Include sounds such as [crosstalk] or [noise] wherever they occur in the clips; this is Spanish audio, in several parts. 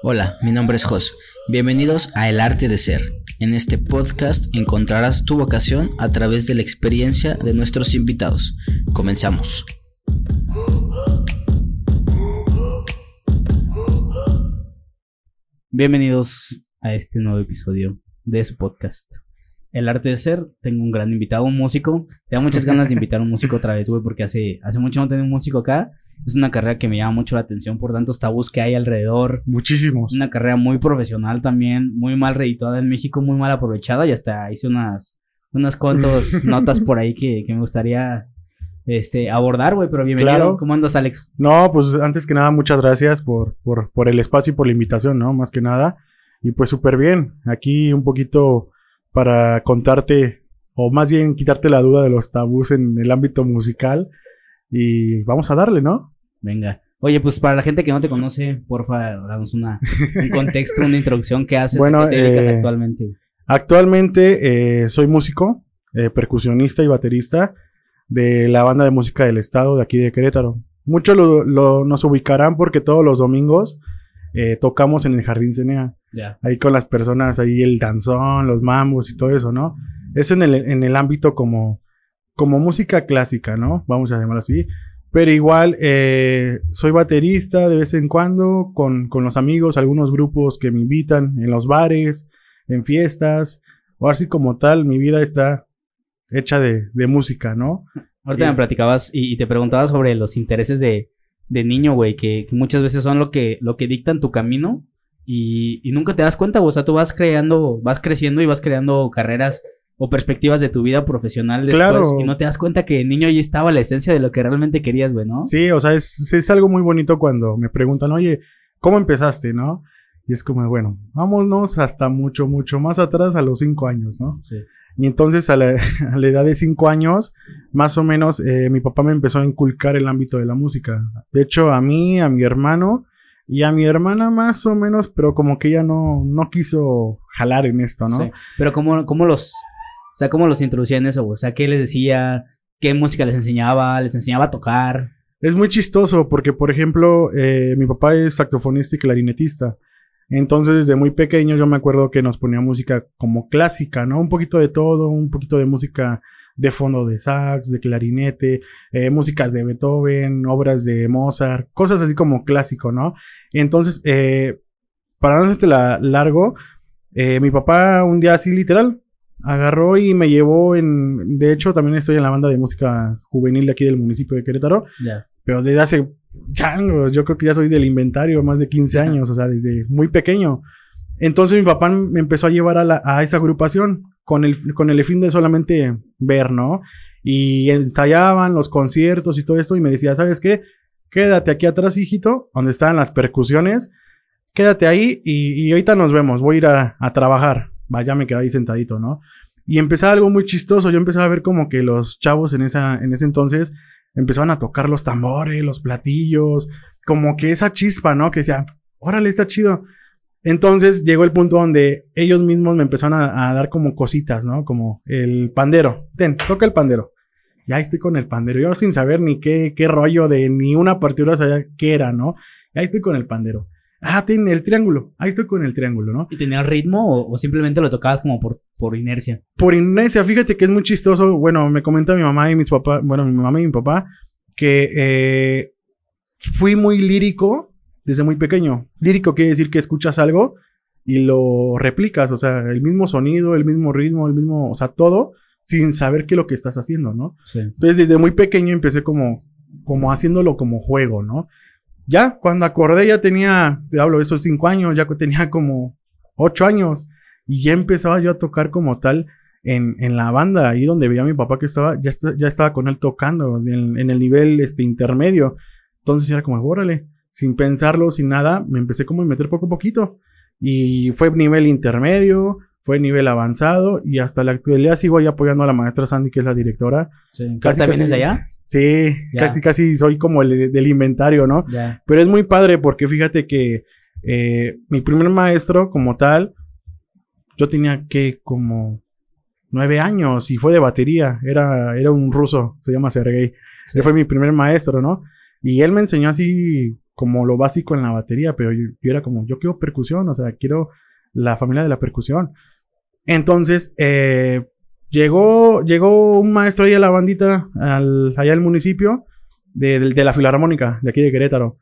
Hola, mi nombre es Jos. Bienvenidos a El Arte de Ser. En este podcast encontrarás tu vocación a través de la experiencia de nuestros invitados. Comenzamos. Bienvenidos a este nuevo episodio de su podcast. El arte de ser, tengo un gran invitado, un músico. Tengo muchas ganas de invitar a un músico otra vez, güey, porque hace, hace mucho no tengo un músico acá. Es una carrera que me llama mucho la atención por tantos tabús que hay alrededor. Muchísimos. Una carrera muy profesional también, muy mal redituada en México, muy mal aprovechada y hasta hice unas, unas cuantas [laughs] notas por ahí que, que me gustaría este, abordar, güey, pero bienvenido. Claro. ¿Cómo andas, Alex? No, pues antes que nada, muchas gracias por, por, por el espacio y por la invitación, ¿no? Más que nada. Y pues súper bien. Aquí un poquito para contarte, o más bien quitarte la duda de los tabús en el ámbito musical. Y vamos a darle, ¿no? Venga. Oye, pues para la gente que no te conoce, porfa, danos una, un contexto, una introducción. ¿Qué haces? Bueno, ¿A qué te dedicas eh, actualmente? Actualmente eh, soy músico, eh, percusionista y baterista de la banda de música del estado de aquí de Querétaro. Muchos lo, lo- nos ubicarán porque todos los domingos tocamos en el Jardín Cenea. Ahí con las personas, ahí el danzón, los mambos y todo eso, ¿no? Eso en el, en el ámbito como, como música clásica, ¿no? Vamos a llamarlo así. Pero igual, eh, soy baterista de vez en cuando con, con los amigos, algunos grupos que me invitan en los bares, en fiestas, o así como tal, mi vida está hecha de, de música, ¿no? Ahorita me platicabas y, y te preguntaba sobre los intereses de, de niño, güey, que, que muchas veces son lo que, lo que dictan tu camino y, y nunca te das cuenta, güey. O sea, tú vas creando, vas creciendo y vas creando carreras o perspectivas de tu vida profesional después Claro. y no te das cuenta que de niño ahí estaba la esencia de lo que realmente querías, güey, ¿no? Sí, o sea, es, es algo muy bonito cuando me preguntan, oye, ¿cómo empezaste, no? Y es como, bueno, vámonos hasta mucho, mucho más atrás a los cinco años, ¿no? Sí. Y entonces a la, [laughs] a la edad de cinco años, más o menos, eh, mi papá me empezó a inculcar el ámbito de la música. De hecho, a mí, a mi hermano y a mi hermana más o menos, pero como que ella no, no quiso jalar en esto, ¿no? Sí. Pero cómo, cómo los, sea, cómo los introducía en eso? O sea, ¿qué les decía? ¿Qué música les enseñaba? ¿Les enseñaba a tocar? Es muy chistoso porque, por ejemplo, eh, mi papá es saxofonista y clarinetista. Entonces, desde muy pequeño yo me acuerdo que nos ponía música como clásica, ¿no? Un poquito de todo, un poquito de música de fondo de sax, de clarinete, eh, músicas de Beethoven, obras de Mozart, cosas así como clásico, ¿no? Entonces, eh, para no hacerte la largo, eh, mi papá un día así literal agarró y me llevó en... De hecho, también estoy en la banda de música juvenil de aquí del municipio de Querétaro Ya. pero desde hace changos, yo creo que ya soy del inventario, más de 15 Ajá. años, o sea, desde muy pequeño. Entonces mi papá me empezó a llevar a, la- a esa agrupación con el, con el fin de solamente ver, ¿no? Y ensayaban los conciertos y todo esto y me decía, ¿sabes qué? Quédate aquí atrás, hijito, donde estaban las percusiones. Quédate ahí y, y ahorita nos vemos, voy a ir a, a trabajar. Vaya, me quedé ahí sentadito, ¿no? Y empezaba algo muy chistoso, yo empezaba a ver como que los chavos en, esa, en ese entonces empezaban a tocar los tambores, los platillos, como que esa chispa, ¿no? Que decía, órale, está chido. Entonces llegó el punto donde ellos mismos me empezaron a, dar como cositas, ¿no? Como el pandero. Ten, toca el pandero. Ya estoy con el pandero. Yo sin saber ni qué, qué rollo de ni una partitura sabía qué era, ¿no? Ya estoy con el pandero. Ah, tiene el triángulo. Ahí estoy con el triángulo, ¿no? ¿Y tenía ritmo o, o simplemente lo tocabas como por, por inercia? por inercia, fíjate que es muy chistoso. Bueno, me comenta mi mamá y mis papás, bueno, mi mamá y mi papá, que eh, fui muy lírico desde muy pequeño. Lírico quiere decir que escuchas algo y lo replicas, o sea, el mismo sonido, el mismo ritmo, el mismo, o sea, todo sin saber qué es lo que estás haciendo, ¿no? Sí. Entonces, desde muy pequeño empecé como, como haciéndolo como juego, ¿no? Ya, cuando acordé, ya tenía, te hablo esos cinco años, ya tenía como ocho años. Y ya empezaba yo a tocar como tal en, en la banda, ahí donde veía a mi papá que estaba, ya, ya estaba con él tocando, en, en el nivel este, intermedio. Entonces era como, órale, sin pensarlo, sin nada, me empecé como a meter poco a poquito. Y fue nivel intermedio, fue nivel avanzado, y hasta la actualidad sigo ahí apoyando a la maestra Sandy, que es la directora. sí. Casi, ¿También casi- es de allá? Sí, Ya. casi, casi soy como el del inventario, ¿no? Ya. Pero es muy padre porque fíjate que eh, mi primer maestro como tal, yo tenía que como nueve años y fue de batería, era, era un ruso, se llama Sergei. Sí. Él fue mi primer maestro, ¿no? Y él me enseñó así como lo básico en la batería, pero yo, yo era como, yo quiero percusión, o sea, quiero la familia de la percusión. Entonces, eh, llegó, llegó un maestro ahí a la bandita, al, allá al municipio, de la Filarmónica, de aquí de Querétaro.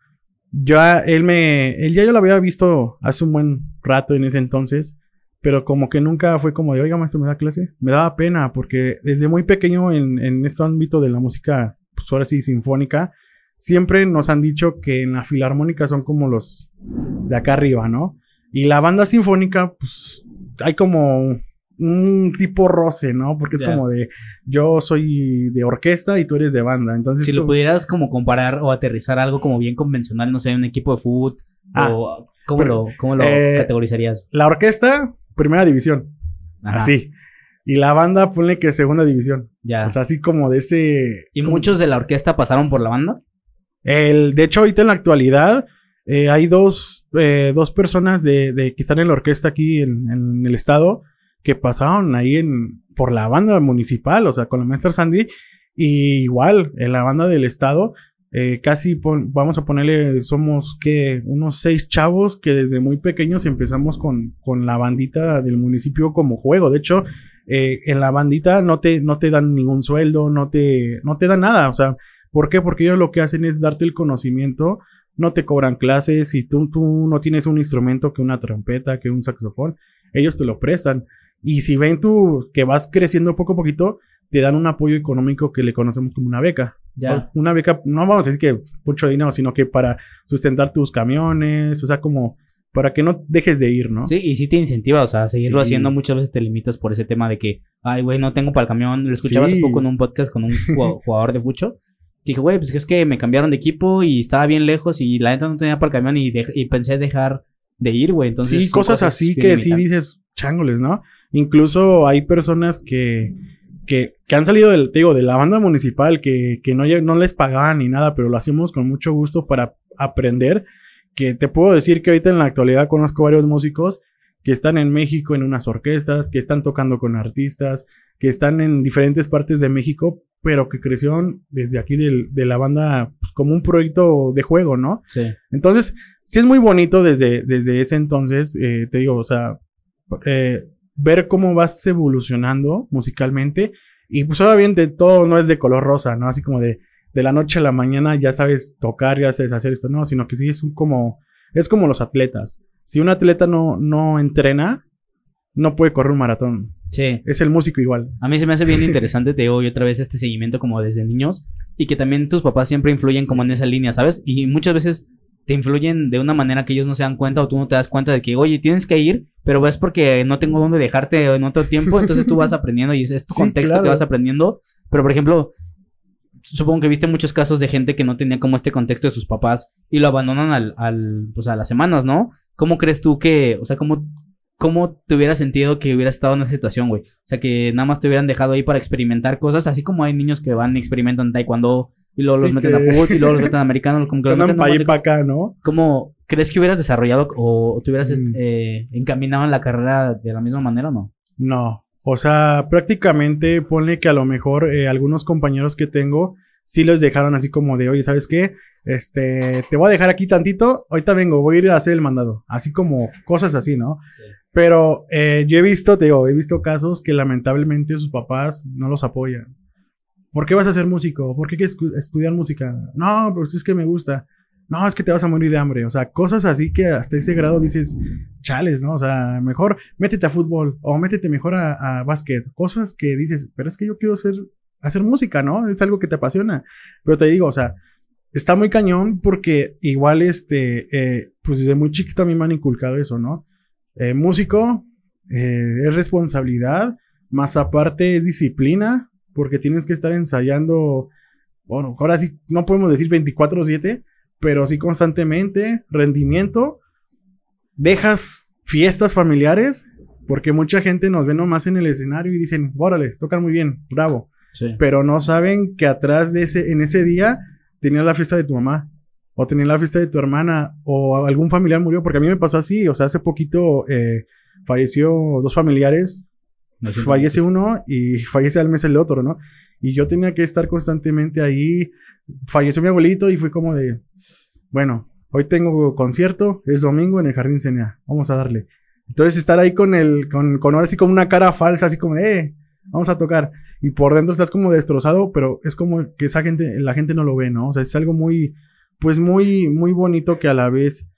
Ya él me, él ya yo lo había visto hace un buen rato en ese entonces, pero como que nunca fue como de, oiga, maestro, ¿me da clase? Me daba pena, porque desde muy pequeño en, en este ámbito de la música, pues ahora sí, sinfónica, siempre nos han dicho que en la Filarmónica son como los de acá arriba, ¿no? Y la banda sinfónica, pues hay como un tipo roce, ¿no? Porque es como de yo soy de orquesta y tú eres de banda. Entonces, Si lo pudieras como comparar o aterrizar algo como bien convencional, no sé, un equipo de fútbol Ah, o ¿cómo pero, lo, cómo lo eh, categorizarías? la orquesta, primera división, Ajá, así. Y la banda, ponle que segunda división. Ya. O sea, así como de ese. ¿Y como- muchos de la orquesta pasaron por la banda? El, de hecho, ahorita en la actualidad eh, hay dos, eh, dos personas de, de que están en la orquesta aquí en, en el estado que pasaron ahí en, por la banda municipal, o sea, con la maestra Sandy. Y igual, en la banda del estado, eh, casi vamos a ponerle, somos que unos seis chavos que desde muy pequeños empezamos con, con la bandita del municipio como juego. De hecho, eh, en la bandita no te, no te dan ningún sueldo, no te, no te dan nada. O sea, ¿por qué? Porque ellos lo que hacen es darte el conocimiento, no te cobran clases, si tú, tú no tienes un instrumento que una trompeta, que un saxofón, ellos te lo prestan. Y si ven tú que vas creciendo poco a poquito, te dan un apoyo económico que le conocemos como una beca. Ya. Una beca, no vamos a decir que mucho dinero, sino que para sustentar tus camiones, o sea, como para que no dejes de ir, ¿no? Sí, y sí te incentiva, o sea, a seguirlo Sí. haciendo. Muchas veces te limitas por ese tema de que, ay, güey, no tengo para el camión. Lo escuchaba hace Sí. poco en un podcast con un jugado- [laughs] jugador de fucho. Que dije, güey, pues es que me cambiaron de equipo y estaba bien lejos y la neta no tenía para el camión y, pensé dejar de ir, güey. Entonces, sí, cosas, así que sí dices, chángoles, ¿no? Incluso hay personas que, que, que han salido del, te digo, de la banda municipal, que, que no, no les pagaban ni nada, pero lo hacemos con mucho gusto para aprender. Que te puedo decir que ahorita en la actualidad conozco varios músicos que están en México en unas orquestas, que están tocando con artistas, que están en diferentes partes de México, pero que crecieron desde aquí del- de la banda pues, como un proyecto de juego, ¿no? Sí. Entonces, sí es muy bonito desde, desde ese entonces, eh, te digo, o sea, eh, ver cómo vas evolucionando musicalmente. Y pues obviamente todo no es de color rosa, ¿no? Así como de, de la noche a la mañana ya sabes tocar, ya sabes hacer esto, no, sino que sí es un como, es como los atletas. Si un atleta no, no entrena, no puede correr un maratón. Sí. Es el músico igual. A mí se me hace bien interesante, te digo, y otra vez este seguimiento como desde niños y que también tus papás siempre influyen como en esa línea, ¿sabes? Y muchas veces te influyen de una manera que ellos no se dan cuenta o tú no te das cuenta de que, oye, tienes que ir, pero es porque no tengo dónde dejarte en otro tiempo, entonces tú vas aprendiendo y es tu Sí, contexto claro. que vas aprendiendo. Pero, por ejemplo, supongo que viste muchos casos de gente que no tenía como este contexto de sus papás y lo abandonan al, al pues a las semanas, ¿no? ¿Cómo crees tú que, o sea, cómo, cómo te hubieras sentido que hubieras estado en esa situación, güey? O sea, que nada más te hubieran dejado ahí para experimentar cosas, así como hay niños que van y experimentan taekwondo y luego los Sí, meten que- a fútbol y luego los [laughs] meten a americano, como que los meten para para acá, ¿no? ¿Cómo crees que hubieras desarrollado o te hubieras Mm. eh, encaminado en la carrera de la misma manera o no? No, o sea, prácticamente ponle que a lo mejor eh, algunos compañeros que tengo sí les dejaron así como de, oye, ¿sabes qué? Este, te voy a dejar aquí tantito, ahorita vengo, voy a ir a hacer el mandado. Así como cosas así, ¿no? Pero eh, yo he visto, te digo, he visto casos que lamentablemente sus papás no los apoyan. ¿Por qué vas a ser músico? ¿Por qué quieres estudiar música? No, pues es que me gusta. No, es que te vas a morir de hambre. O sea, cosas así que hasta ese grado dices, chales, ¿no? O sea, mejor métete a fútbol o métete mejor a, a básquet. Cosas que dices, pero es que yo quiero hacer, hacer música, ¿no? Es algo que te apasiona. Pero te digo, o sea, está muy cañón porque igual, este, eh, pues desde muy chiquito a mí me han inculcado eso, ¿no? Eh, músico eh, es responsabilidad, más aparte es disciplina, porque tienes que estar ensayando, bueno, ahora sí, no podemos decir 24/7, pero sí constantemente, rendimiento, dejas fiestas familiares, porque mucha gente nos ve nomás en el escenario y dicen, órale, tocan muy bien, bravo, Sí. pero no saben que atrás de ese, en ese día tenías la fiesta de tu mamá, o tenías la fiesta de tu hermana, o algún familiar murió, porque a mí me pasó así, o sea, hace poquito eh, falleció dos familiares, siento fallece uno y fallece al mes el otro, ¿no? Y yo tenía que estar constantemente ahí, falleció mi abuelito y fue como de, bueno, hoy tengo concierto, es domingo en el Jardín Cena, vamos a darle. Entonces estar ahí con el, con, con ahora así como una cara falsa, así como, eh, vamos a tocar. Y por dentro estás como destrozado, pero es como que esa gente, la gente no lo ve, ¿no? O sea, es algo muy, pues muy, muy bonito que a la vez,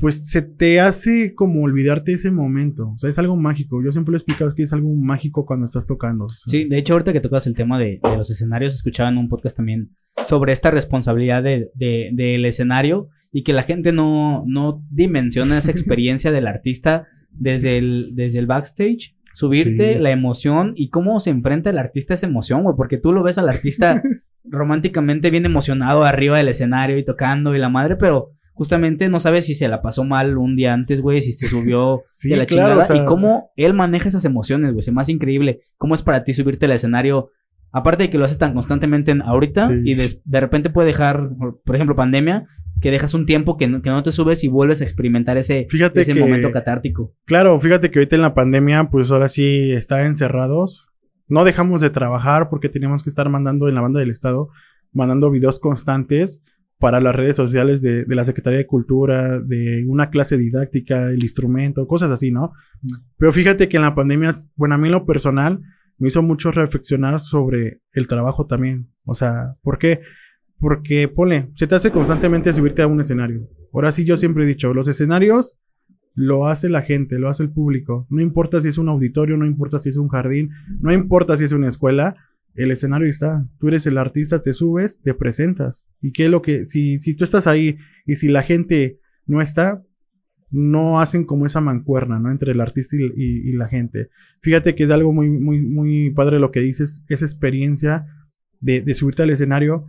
pues se te hace como olvidarte ese momento. O sea, es algo mágico. Yo siempre lo he explicado que es algo mágico cuando estás tocando. o sea. Sí, de hecho, ahorita que tocas el tema de, de los escenarios, escuchaba en un podcast también sobre esta responsabilidad de- de- del escenario y que la gente no, no dimensiona esa experiencia del artista desde el, desde el backstage, subirte, Sí. la emoción y cómo se enfrenta el artista a esa emoción, güey, porque tú lo ves al artista [laughs] románticamente bien emocionado arriba del escenario y tocando y la madre, pero justamente no sabes si se la pasó mal un día antes, güey, si se subió [laughs] Sí, de la claro, chingada o sea- y cómo él maneja esas emociones, güey, se hace increíble cómo es para ti subirte al escenario Aparte de que lo haces tan constantemente en ahorita Sí. y de, de repente puede dejar, por ejemplo, pandemia, que dejas un tiempo que no, que no te subes y vuelves a experimentar ese, Fíjate ese que- momento catártico. Claro, fíjate que ahorita en la pandemia, pues ahora sí está encerrados. No dejamos de trabajar porque teníamos que estar mandando en la banda del Estado, mandando videos constantes para las redes sociales de, de la Secretaría de Cultura, de una clase didáctica, el instrumento, cosas así, ¿no? Pero fíjate que en la pandemia, bueno, a mí en lo personal, me hizo mucho reflexionar sobre el trabajo también. O sea, ¿por qué? Porque, ponle, se te hace constantemente subirte a un escenario. Ahora sí, yo siempre he dicho, los escenarios lo hace la gente, lo hace el público. No importa si es un auditorio, no importa si es un jardín, no importa si es una escuela, el escenario está. Tú eres el artista, te subes, te presentas. ¿Y qué es lo que, si, si tú estás ahí y si la gente no está, no hacen como esa mancuerna, ¿no? Entre el artista y, la gente. Fíjate que es algo muy, muy, muy padre lo que dices, esa experiencia de, de subirte al escenario.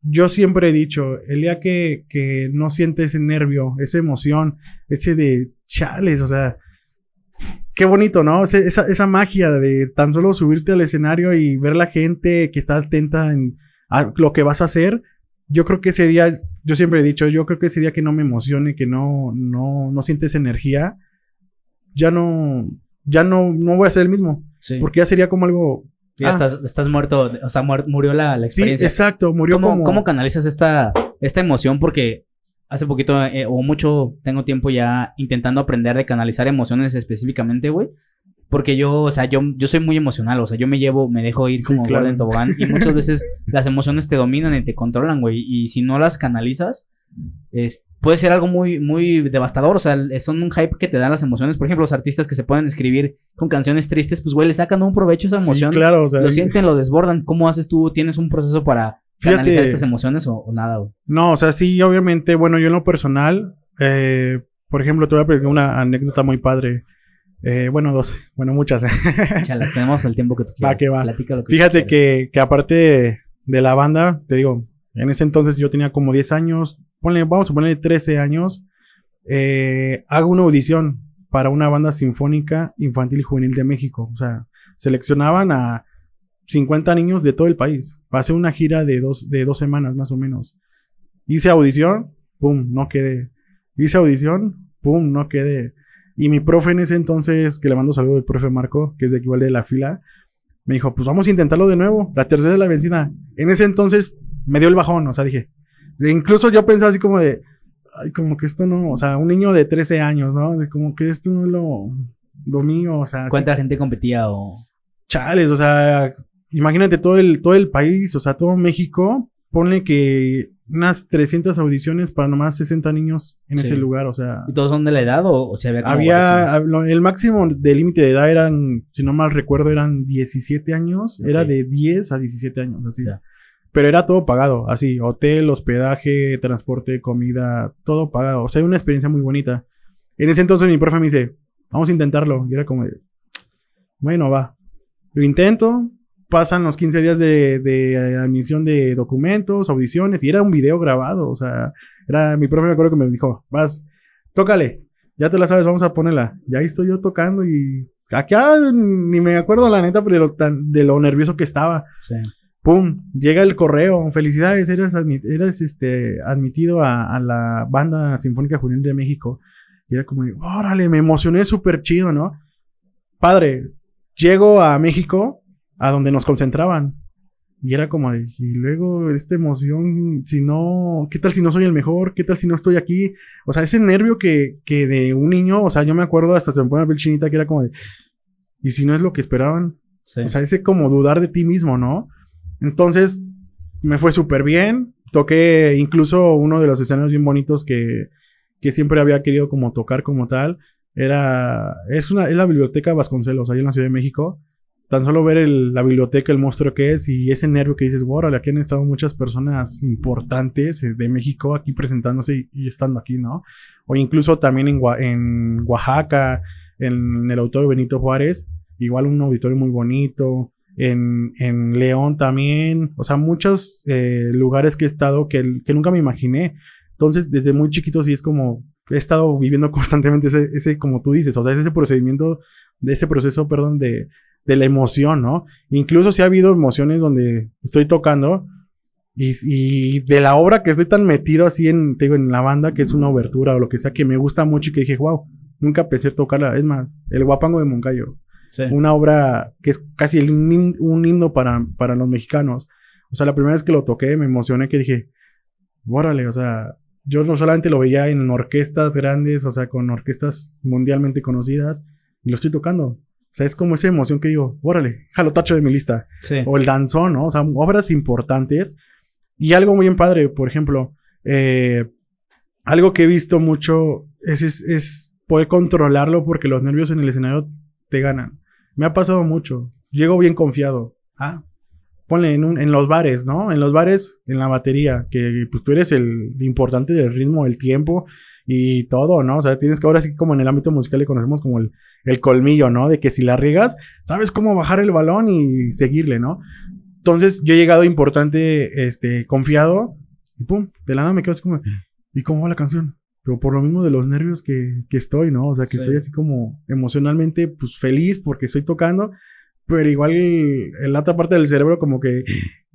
Yo siempre he dicho, el día que, que no sientes ese nervio, esa emoción, ese de chales, o sea, qué bonito, ¿no? Esa, esa magia de tan solo subirte al escenario y ver la gente que está atenta en a lo que vas a hacer. Yo creo que ese día, yo siempre he dicho, yo creo que ese día que no me emocione, que no, no, no sientes energía, ya no, ya no, no voy a ser el mismo. Sí. Porque ya sería como algo. ya ah, estás, estás muerto, o sea, murió la, la Sí, experiencia. exacto, murió ¿Cómo, como. cómo canalizas esta, esta emoción? Porque hace poquito eh, o mucho tengo tiempo ya intentando aprender de canalizar emociones específicamente, güey. Porque yo, o sea, yo, yo soy muy emocional, o sea, yo me llevo, me dejo ir Sí, como claro. gordo en tobogán y muchas veces [laughs] las emociones te dominan y te controlan, güey. Y si no las canalizas, es, puede ser algo muy, muy devastador, o sea, son un hype que te dan las emociones. Por ejemplo, los artistas que se pueden escribir con canciones tristes, pues, güey, le sacan un provecho a esa Sí, emoción. claro, o sea, Lo sienten, lo desbordan. ¿Cómo haces tú? ¿Tienes un proceso para Fíjate- canalizar estas emociones o, o nada, güey? No, o sea, sí, obviamente, bueno, yo en lo personal, eh, por ejemplo, te voy a platicar una anécdota muy padre. Eh, bueno, dos, bueno, muchas. [laughs] Chalas, tenemos el tiempo que tú quieras. Va que va. Lo que Fíjate que, que aparte de, de la banda, te digo, en ese entonces yo tenía como 10 años, ponle, vamos a ponerle 13 años, eh, hago una audición para una banda sinfónica infantil y juvenil de México. O sea, seleccionaban a 50 niños de todo el país. hacer una gira de dos, de dos semanas más o menos. Hice audición, pum, no quedé. Hice audición, pum, no quedé. Y mi profe en ese entonces, que le mando saludo el profe Marco, que es de igual de la fila, me dijo, pues vamos a intentarlo de nuevo. La tercera es la vencida. En ese entonces me dio el bajón, o sea, dije. de- Incluso yo pensaba así como de, ay, como que esto no, o sea, un niño de 13 años, ¿no? De como que esto no es lo, lo mío, o sea, así, ¿Cuánta gente competía o...? chales, o sea, imagínate todo el, todo el país, o sea, todo México, ponle que unas 300 audiciones para nomás 60 niños en Sí. ese lugar, o sea, ¿Y todos son de la edad o, o si había había, el máximo de límite de edad eran, si no mal recuerdo, eran 17 años, era de 10 a 17 años, así. Ya. Pero era todo pagado, así, hotel, hospedaje, transporte, comida, todo pagado. O sea, una experiencia muy bonita. En ese entonces mi profe me dice, vamos a intentarlo. Y era como de, bueno, va. Lo intento, pasan los 15 días de, de admisión de documentos, audiciones, y era un video grabado. O sea, era mi profe me acuerdo que me dijo, vas, tócale, ya te la sabes, vamos a ponerla. Y ahí estoy yo tocando y acá ni me acuerdo la neta de lo, tan- de lo nervioso que estaba. Sí. ¡Pum! Llega el correo. Felicidades, eres, este, admitido a, a la Banda Sinfónica Juvenil de México. Y era como, órale, me emocioné súper chido, ¿no? Padre, llego a México, a donde nos concentraban. Y era como de, y luego esta emoción, si no, ¿qué tal si no soy el mejor? ¿Qué tal si no estoy aquí? O sea, ese nervio que, que de un niño, o sea, yo me acuerdo hasta se me pone la piel chinita que era como de, ¿y si no es lo que esperaban? Sí. O sea, ese como dudar de ti mismo, ¿no? Entonces, me fue súper bien. Toqué incluso uno de los escenarios bien bonitos que, que siempre había querido como tocar como tal. Era, es una, es la biblioteca Vasconcelos, ahí en la Ciudad de México. Tan solo ver la biblioteca, el monstruo que es y ese nervio que dices, wow, aquí han estado muchas personas importantes eh, de México aquí presentándose y, estando aquí, ¿no? O incluso también en, en Oaxaca, en el auditorio Benito Juárez, igual un auditorio muy bonito. En, en León también, o sea, muchos eh, lugares que he estado que, que nunca me imaginé. Entonces, desde muy chiquito sí es como, he estado viviendo [laughs] constantemente ese, ese como tú dices, o sea, es ese procedimiento, de ese proceso, perdón, de, de la emoción, ¿no? Incluso si ha habido emociones donde estoy tocando y, y de la obra que estoy tan metido así en, te digo, en la banda, que es una obertura o lo que sea, que me gusta mucho y que dije, wow, nunca pensé tocarla. Es más, El Guapango de Moncayo, Sí. una obra que es casi el un himno para, para los mexicanos. O sea, la primera vez que lo toqué me emocioné que dije, órale, o sea, yo no solamente lo veía en orquestas grandes, o sea, con orquestas mundialmente conocidas, y lo estoy tocando. O sea, es como esa emoción que digo, órale, jalo tacho de mi lista. Sí. O el danzón, ¿no? O sea, obras importantes. Y algo muy bien padre, por ejemplo, eh, algo que he visto mucho es, es, es poder controlarlo porque los nervios en el escenario te ganan. Me ha pasado mucho. Llego bien confiado. Ah, ponle en, un- en los bares, ¿no? En los bares, en la batería, que pues tú eres el importante del ritmo, el tiempo y todo, ¿no? O sea, tienes que ahora sí como en el ámbito musical le conocemos como el, el colmillo, ¿no? De que si la riegas, sabes cómo bajar el balón y seguirle, ¿no? Entonces yo he llegado importante, este, confiado y pum, de la nada me quedo así como, ¿y cómo va la canción? Pero por lo mismo de los nervios que, que estoy, ¿no? O sea, que Sí. estoy así como emocionalmente, pues feliz porque estoy tocando, pero igual en la otra parte del cerebro como que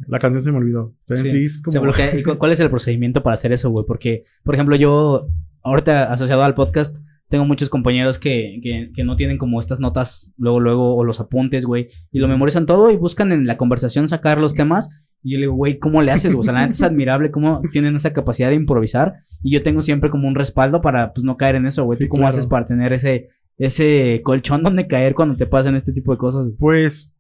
la canción se me olvidó. Entonces, Sí. sí, es como... bloquea. ¿Y cu- cuál es el procedimiento para hacer eso, güey? Porque, por ejemplo, yo, ahorita asociado al podcast, tengo muchos compañeros que, que, que no tienen como estas notas luego, luego, o los apuntes, güey, y lo memorizan todo y buscan en la conversación sacar los temas. Y yo le digo, güey, ¿cómo le haces? O sea, la neta es admirable cómo tienen esa capacidad de improvisar. Y yo tengo siempre como un respaldo para, pues, no caer en eso, güey. Sí, ¿Tú cómo claro. haces para tener ese, ese colchón donde caer cuando te pasan este tipo de cosas? Pues,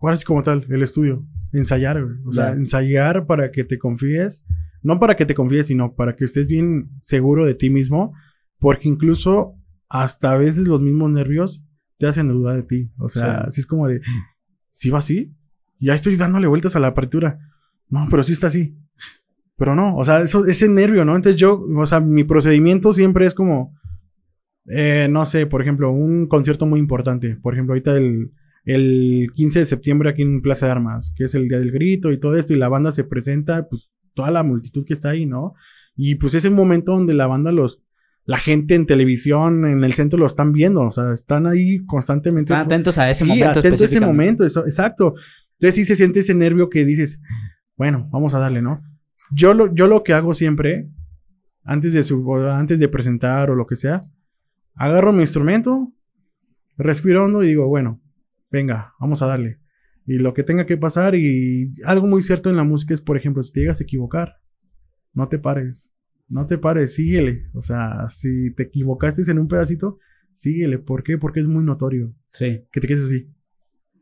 ahora sí como tal, el estudio. Ensayar, güey. O sea, Ya. ensayar para que te confíes. No para que te confíes, sino para que estés bien seguro de ti mismo. Porque incluso hasta a veces los mismos nervios te hacen dudar de ti. O sea, Sí. así es como de, ¿sí va así? Ya estoy dándole vueltas a la apertura. No, pero sí está así. Pero no, o sea, eso, ese nervio, ¿no? Entonces yo, o sea, mi procedimiento siempre es como, eh, no sé, por ejemplo, un concierto muy importante. Por ejemplo, ahorita el, el 15 de septiembre aquí en Plaza de Armas, que es el Día del Grito y todo esto, y la banda se presenta, pues toda la multitud que está ahí, ¿no? Y pues es un momento donde la banda los, la gente en televisión, en el centro lo están viendo, o sea, están ahí constantemente. Están atentos a ese Sí, momento. atento a ese momento, eso- exacto. Entonces sí se siente ese nervio que dices, bueno, vamos a darle, ¿no? Yo lo, yo lo que hago siempre, antes de, su, antes de presentar o lo que sea, agarro mi instrumento, respiro hondo y digo, bueno, venga, vamos a darle. Y lo que tenga que pasar y algo muy cierto en la música es, por ejemplo, si te llegas a equivocar, no te pares, no te pares, síguele. O sea, si te equivocaste en un pedacito, síguele. ¿Por qué? Porque es muy notorio Sí. que te quedes así.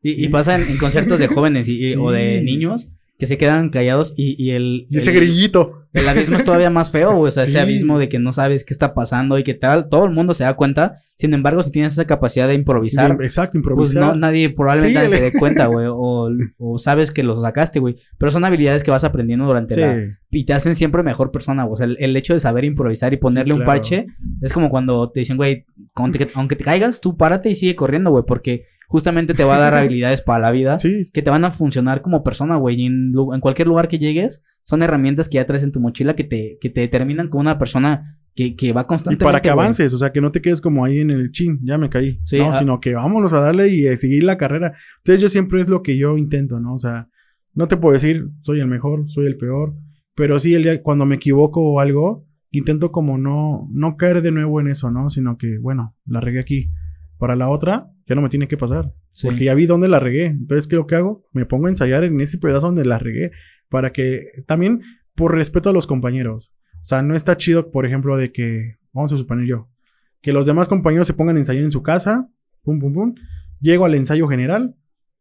Y, y pasa en, en conciertos de jóvenes y, o de niños que se quedan callados y, y el, Y ese el- grillito. el abismo es todavía más feo, güey. O sea, [laughs] ese abismo de que no sabes qué está pasando y que tal, todo el mundo se da cuenta. Sin embargo, si tienes esa capacidad de improvisar, De- exacto, pues improvisar. no, nadie probablemente Sí, se le- dé cuenta, [laughs] güey. O, o sabes que lo sacaste, güey. Pero son habilidades que vas aprendiendo durante Sí. la... Y te hacen siempre mejor persona, güey. O sea, el, el hecho de saber improvisar y ponerle un parche es como cuando te dicen, güey, aunque te caigas, tú párate y sigue corriendo, güey. Porque justamente te va a dar [laughs] habilidades para la vida Sí, que te van a funcionar como persona, güey. Y en, cualquier lugar que llegues, son herramientas que ya traes en tu mochila que te, que te determinan como una persona que, que va y constantemente. para que avances, o sea, que no te quedes como ahí en el chin, ya me caí. Sí, no, ah. sino que vámonos a darle y eh, seguir la carrera. Entonces yo siempre es lo que yo intento, ¿no? O sea, no te puedo decir soy el mejor, soy el peor, pero sí el día cuando me equivoco o algo, intento como no no caer de nuevo en eso, ¿no? Sino que, bueno, la regué aquí. Para la otra, ya no me tiene que pasar. Sí. Porque ya vi dónde la regué. Entonces, ¿qué es lo que hago? Me pongo a ensayar en ese pedazo donde la regué. Para que también, por respeto a los compañeros. O sea, no está chido, por ejemplo, de que, vamos a suponer yo, que los demás compañeros se pongan a ensayar en su casa. Pum, pum, pum. Llego al ensayo general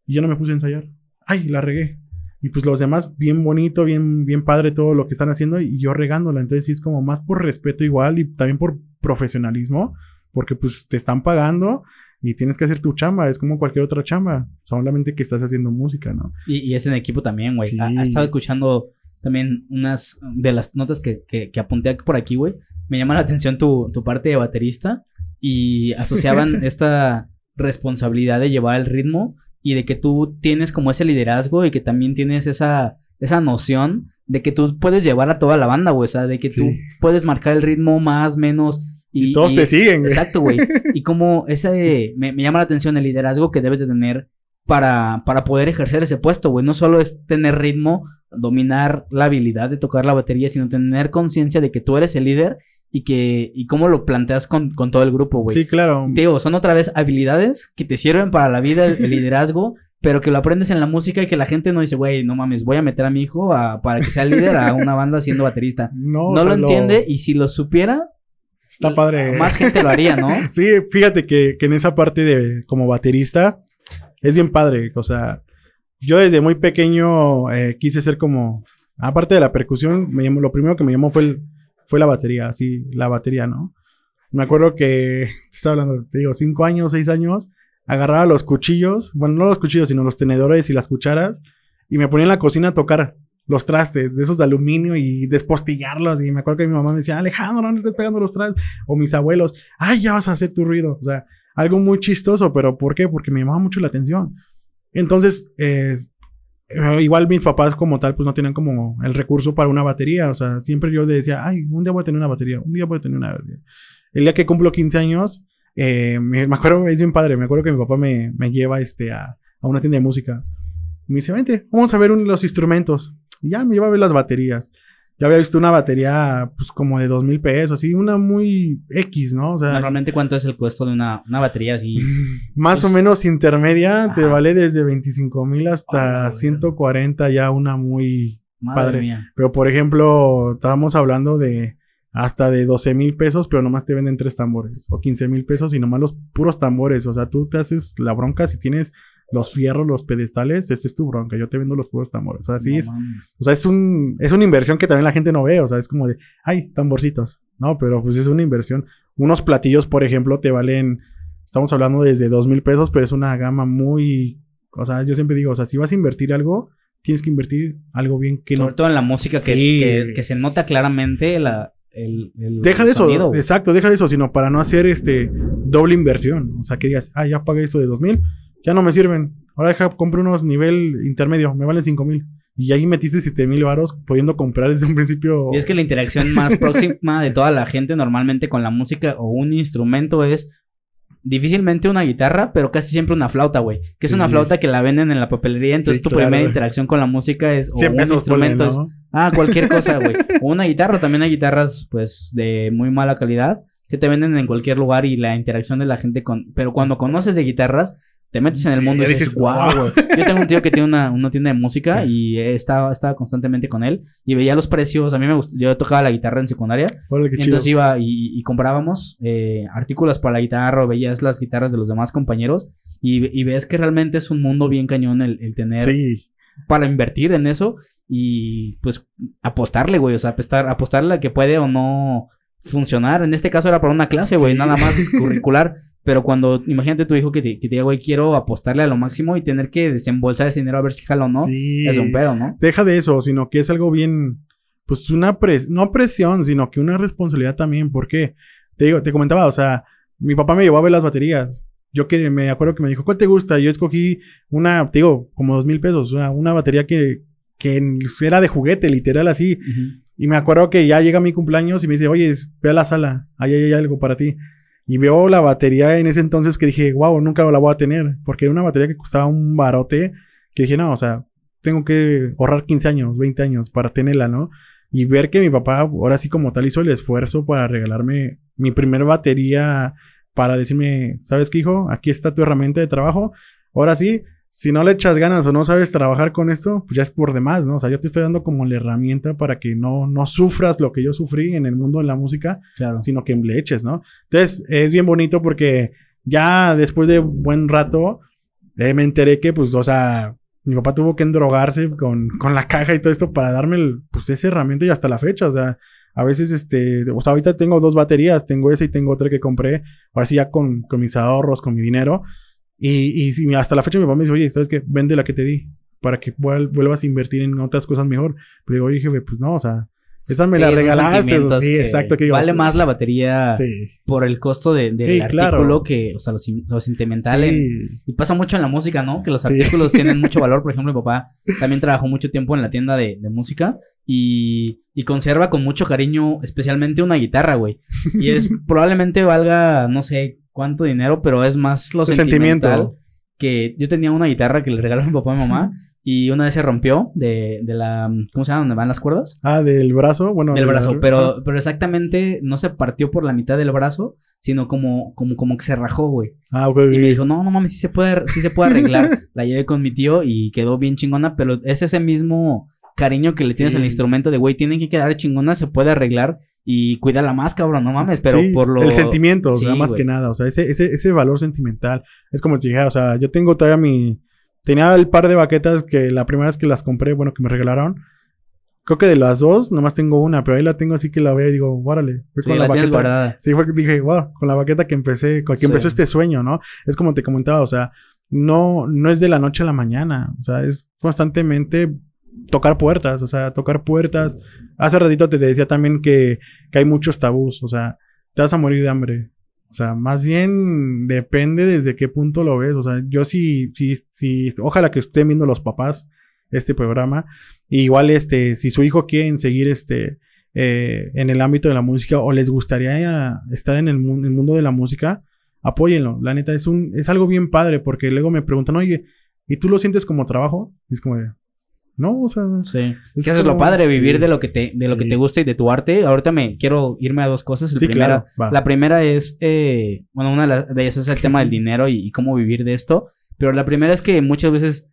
y yo no me puse a ensayar. Ay, la regué. Y pues los demás, bien bonito, bien, bien padre todo lo que están haciendo y yo regándola. Entonces sí es como más por respeto igual y también por profesionalismo, porque pues te están pagando y tienes que hacer tu chamba. Es como cualquier otra chamba, solamente que estás haciendo música, ¿no? Y, y es en equipo también, güey. Sí. Ha, ha estado escuchando también unas de las notas que, que, que apunté por aquí, güey. Me llama la atención tu, tu parte de baterista y asociaban [laughs] esta responsabilidad de llevar el ritmo y de que tú tienes como ese liderazgo y que también tienes esa, esa noción de que tú puedes llevar a toda la banda, güey. O sea, de que tú puedes marcar el ritmo más, menos. Y todos te siguen, güey. Exacto, güey. [laughs] Y como ese, me, me llama la atención el liderazgo que debes de tener para, para poder ejercer ese puesto, güey. No solo es tener ritmo, dominar la habilidad de tocar la batería, sino tener conciencia de que tú eres el líder y que y cómo lo planteas con, con todo el grupo, güey. Sí, claro. Te Digo, son otra vez habilidades que te sirven para la vida, el, el liderazgo, [laughs] pero que lo aprendes en la música y que la gente no dice, güey, no mames, voy a meter a mi hijo a- para que sea líder a una banda siendo baterista. [laughs] No, o No sea, lo entiende y si lo supiera, Está padre. más gente lo haría, ¿no? [laughs] Sí, fíjate que, que en esa parte de como baterista es bien padre. O sea, yo desde muy pequeño eh, quise ser como, aparte de la percusión, me llamó, lo primero que me llamó fue, el- fue la batería, sí, la batería, ¿no? Me acuerdo que, [laughs] te estaba hablando, te digo, cinco años, seis años, agarraba los cuchillos, bueno, no los cuchillos, sino los tenedores y las cucharas, y me ponía en la cocina a tocar los trastes de esos de aluminio y despostillarlos. Y me acuerdo que mi mamá me decía, Alejandro, no estés pegando los trastes. O mis abuelos, ay, ya vas a hacer tu ruido. O sea, algo muy chistoso, pero ¿por qué? Porque me llamaba mucho la atención. Entonces, eh, igual mis papás como tal, pues no tenían como el recurso para una batería. O sea, siempre yo decía, ay, un día voy a tener una batería, un día voy a tener una batería. El día que cumplo 15 años, eh, me acuerdo, es bien padre, me acuerdo que mi papá me, me lleva este, a, a una tienda de música. Me dice, vente, vamos a ver un- los instrumentos. Y ya me lleva a ver las baterías. Ya había visto una batería, pues como de dos mil pesos, así, una muy X, ¿no? O sea, Normalmente, ¿cuánto es el costo de una, una batería así? [laughs] más Pues- o menos intermedia, te vale desde 25 mil hasta güey. 140, ya una muy... Madre Padre. mía. Pero por ejemplo, estábamos hablando de hasta de 12 mil pesos, pero nomás te venden tres tambores. O 15 mil pesos y nomás los puros tambores. O sea, tú te haces la bronca si tienes los fierros, los pedestales, esta es tu bronca. Yo te vendo los puros tambores. O sea, así No es. mames. O sea, es un, es una inversión que también la gente no ve. O sea, es como de, ay, tamborcitos. No, pero pues es una inversión. Unos platillos, por ejemplo, te valen, estamos hablando desde dos mil pesos, pero es una gama muy, o sea, yo siempre digo, o sea, si vas a invertir algo, tienes que invertir algo bien que Sobre no. todo en la música que, Sí. que, que se nota claramente la, el, el Deja de eso, sonido, güey. exacto, deja de eso, sino para no hacer este doble inversión. O sea, que digas, ah, ya pagué esto de dos mil, ya no me sirven. Ahora deja, compro unos nivel intermedio, me valen cinco mil. Y ahí metiste siete mil varos pudiendo comprar desde un principio. Y es que la interacción más [laughs] próxima de toda la gente normalmente con la música o un instrumento es difícilmente una guitarra, pero casi siempre una flauta, güey. Que es una flauta que la venden en la papelería, entonces Sí, tu claro. primera interacción con la música es o 100 un instrumento ah, cualquier [laughs] cosa, güey. O una guitarra, también hay guitarras pues de muy mala calidad que te venden en cualquier lugar y la interacción de la gente con pero cuando conoces de guitarras te metes en el Sí, mundo y dices, wow, "Wow". Yo tengo un tío que tiene una, una tienda de música y estaba, estaba constantemente con él y veía los precios. A mí me gustó, yo tocaba la guitarra en secundaria. Qué y chido. entonces iba y, y comprábamos eh, artículos para la guitarra o veías las guitarras de los demás compañeros y, y ves que realmente es un mundo bien cañón el, el tener Sí, para invertir en eso y pues apostarle, güey. O sea, apostar, apostarle a que puede o no funcionar. En este caso era para una clase, güey, Sí. nada más [laughs] curricular. Pero cuando, imagínate tu hijo que te, que te diga, güey, quiero apostarle a lo máximo y tener que desembolsar ese dinero a ver si jala o no. sí. Es un pedo, ¿no? Deja de eso, sino que es algo bien, pues una pres no presión, sino que una responsabilidad también. porque Te digo, te comentaba, o sea, mi papá me llevó a ver las baterías. Yo que me acuerdo que me dijo, ¿cuál te gusta? Yo escogí una, te digo, como dos mil pesos, una, una batería que, que era de juguete, literal así. Y me acuerdo que ya llega mi cumpleaños y me dice, oye, ve a la sala, ahí hay algo para ti. Y veo la batería en ese entonces que dije, wow, nunca la voy a tener. Porque era una batería que costaba un barote. Que dije, no, o sea, tengo que ahorrar 15 años, 20 años para tenerla, ¿no? Y ver que mi papá ahora sí como tal hizo el esfuerzo para regalarme mi primer batería para decirme, ¿sabes qué, hijo? Aquí está tu herramienta de trabajo. ahora sí, si no le echas ganas o no sabes trabajar con esto, pues ya es por demás, ¿no? O sea, yo te estoy dando como la herramienta para que no, no sufras lo que yo sufrí en el mundo de la música, Claro. sino que le eches, ¿no? Entonces, es bien bonito porque ya después de buen rato, eh, me enteré que, pues, o sea, mi papá tuvo que endrogarse con, con la caja y todo esto para darme, el, pues, esa herramienta y hasta la fecha, o sea, a veces, este, o sea, ahorita tengo dos baterías, tengo esa y tengo otra que compré, ahora sí ya con, con mis ahorros, con mi dinero, y, y hasta la fecha mi papá me dice, oye, ¿sabes qué? Vende la que te di para que vuel- vuelvas a invertir en otras cosas mejor. Pero digo, oye, jefe, pues no, o sea, esa me Sí, la regalaste. sentimientos Sí, que exacto. Que digo, vale sí, más la batería Sí. por el costo de- del Sí, artículo claro. que, o sea, lo, sin- lo sentimental. en- Sí. y pasa mucho en la música, ¿no? Que los Sí. artículos tienen mucho [laughs] valor. Por ejemplo, mi papá también trabajó mucho tiempo en la tienda de, de música y, y conserva con mucho cariño, especialmente una guitarra, güey. Y es probablemente valga, no sé cuánto dinero, pero es más lo sentimental. sentimiento. Que yo tenía una guitarra que le regaló mi papá a mi mamá y una vez se rompió de, de la, ¿cómo se llama? ¿Dónde van las cuerdas? Ah, del brazo. Bueno, del brazo, pero, pero exactamente no se partió por la mitad del brazo, sino como, como, como que se rajó, güey. Ah, ok. Y me dijo, no, no mames, sí se puede, sí se puede arreglar. [laughs] la llevé con mi tío y quedó bien chingona, pero es ese mismo cariño que le tienes Sí. al instrumento de, güey, tienen que quedar chingona, se puede arreglar y cuídala más, cabrón, no mames, pero Sí, por lo... El sentimiento, o sea, más güey. que nada. O sea, ese, ese, ese valor sentimental. Es como te dije, o sea, yo tengo todavía mi. Tenía el par de baquetas que la primera vez que las compré, bueno, que me regalaron. Creo que de las dos, nomás tengo una, pero ahí la tengo así que la veo y digo, órale. Fue Sí, con la, baqueta. Sí, fue que dije, wow, con la baqueta que empecé, con que Sí. empezó este sueño, ¿no? Es como te comentaba, o sea, no, no es de la noche a la mañana, o sea, es constantemente tocar puertas, o sea, tocar puertas. Hace ratito te decía también que, que hay muchos tabús, o sea, te vas a morir de hambre. O sea, más bien depende desde qué punto lo ves. O sea, yo sí, sí, sí, ojalá que estén viendo los papás este programa. Igual, este, si su hijo quiere seguir este, eh, en el ámbito de la música o les gustaría estar en el, mu- el mundo de la música, apóyenlo. La neta, es, un, es algo bien padre porque luego me preguntan, oye, ¿y tú lo sientes como trabajo? Y es como de, no, o sea, Sí. Es que eso es lo padre, vivir sí. de lo que te, de lo que te gusta y de tu arte. Ahorita me quiero irme a dos cosas. El sí, primero, claro. va. La primera es, eh, bueno, una de, ellas es el tema del dinero y, y cómo vivir de esto. Pero la primera es que muchas veces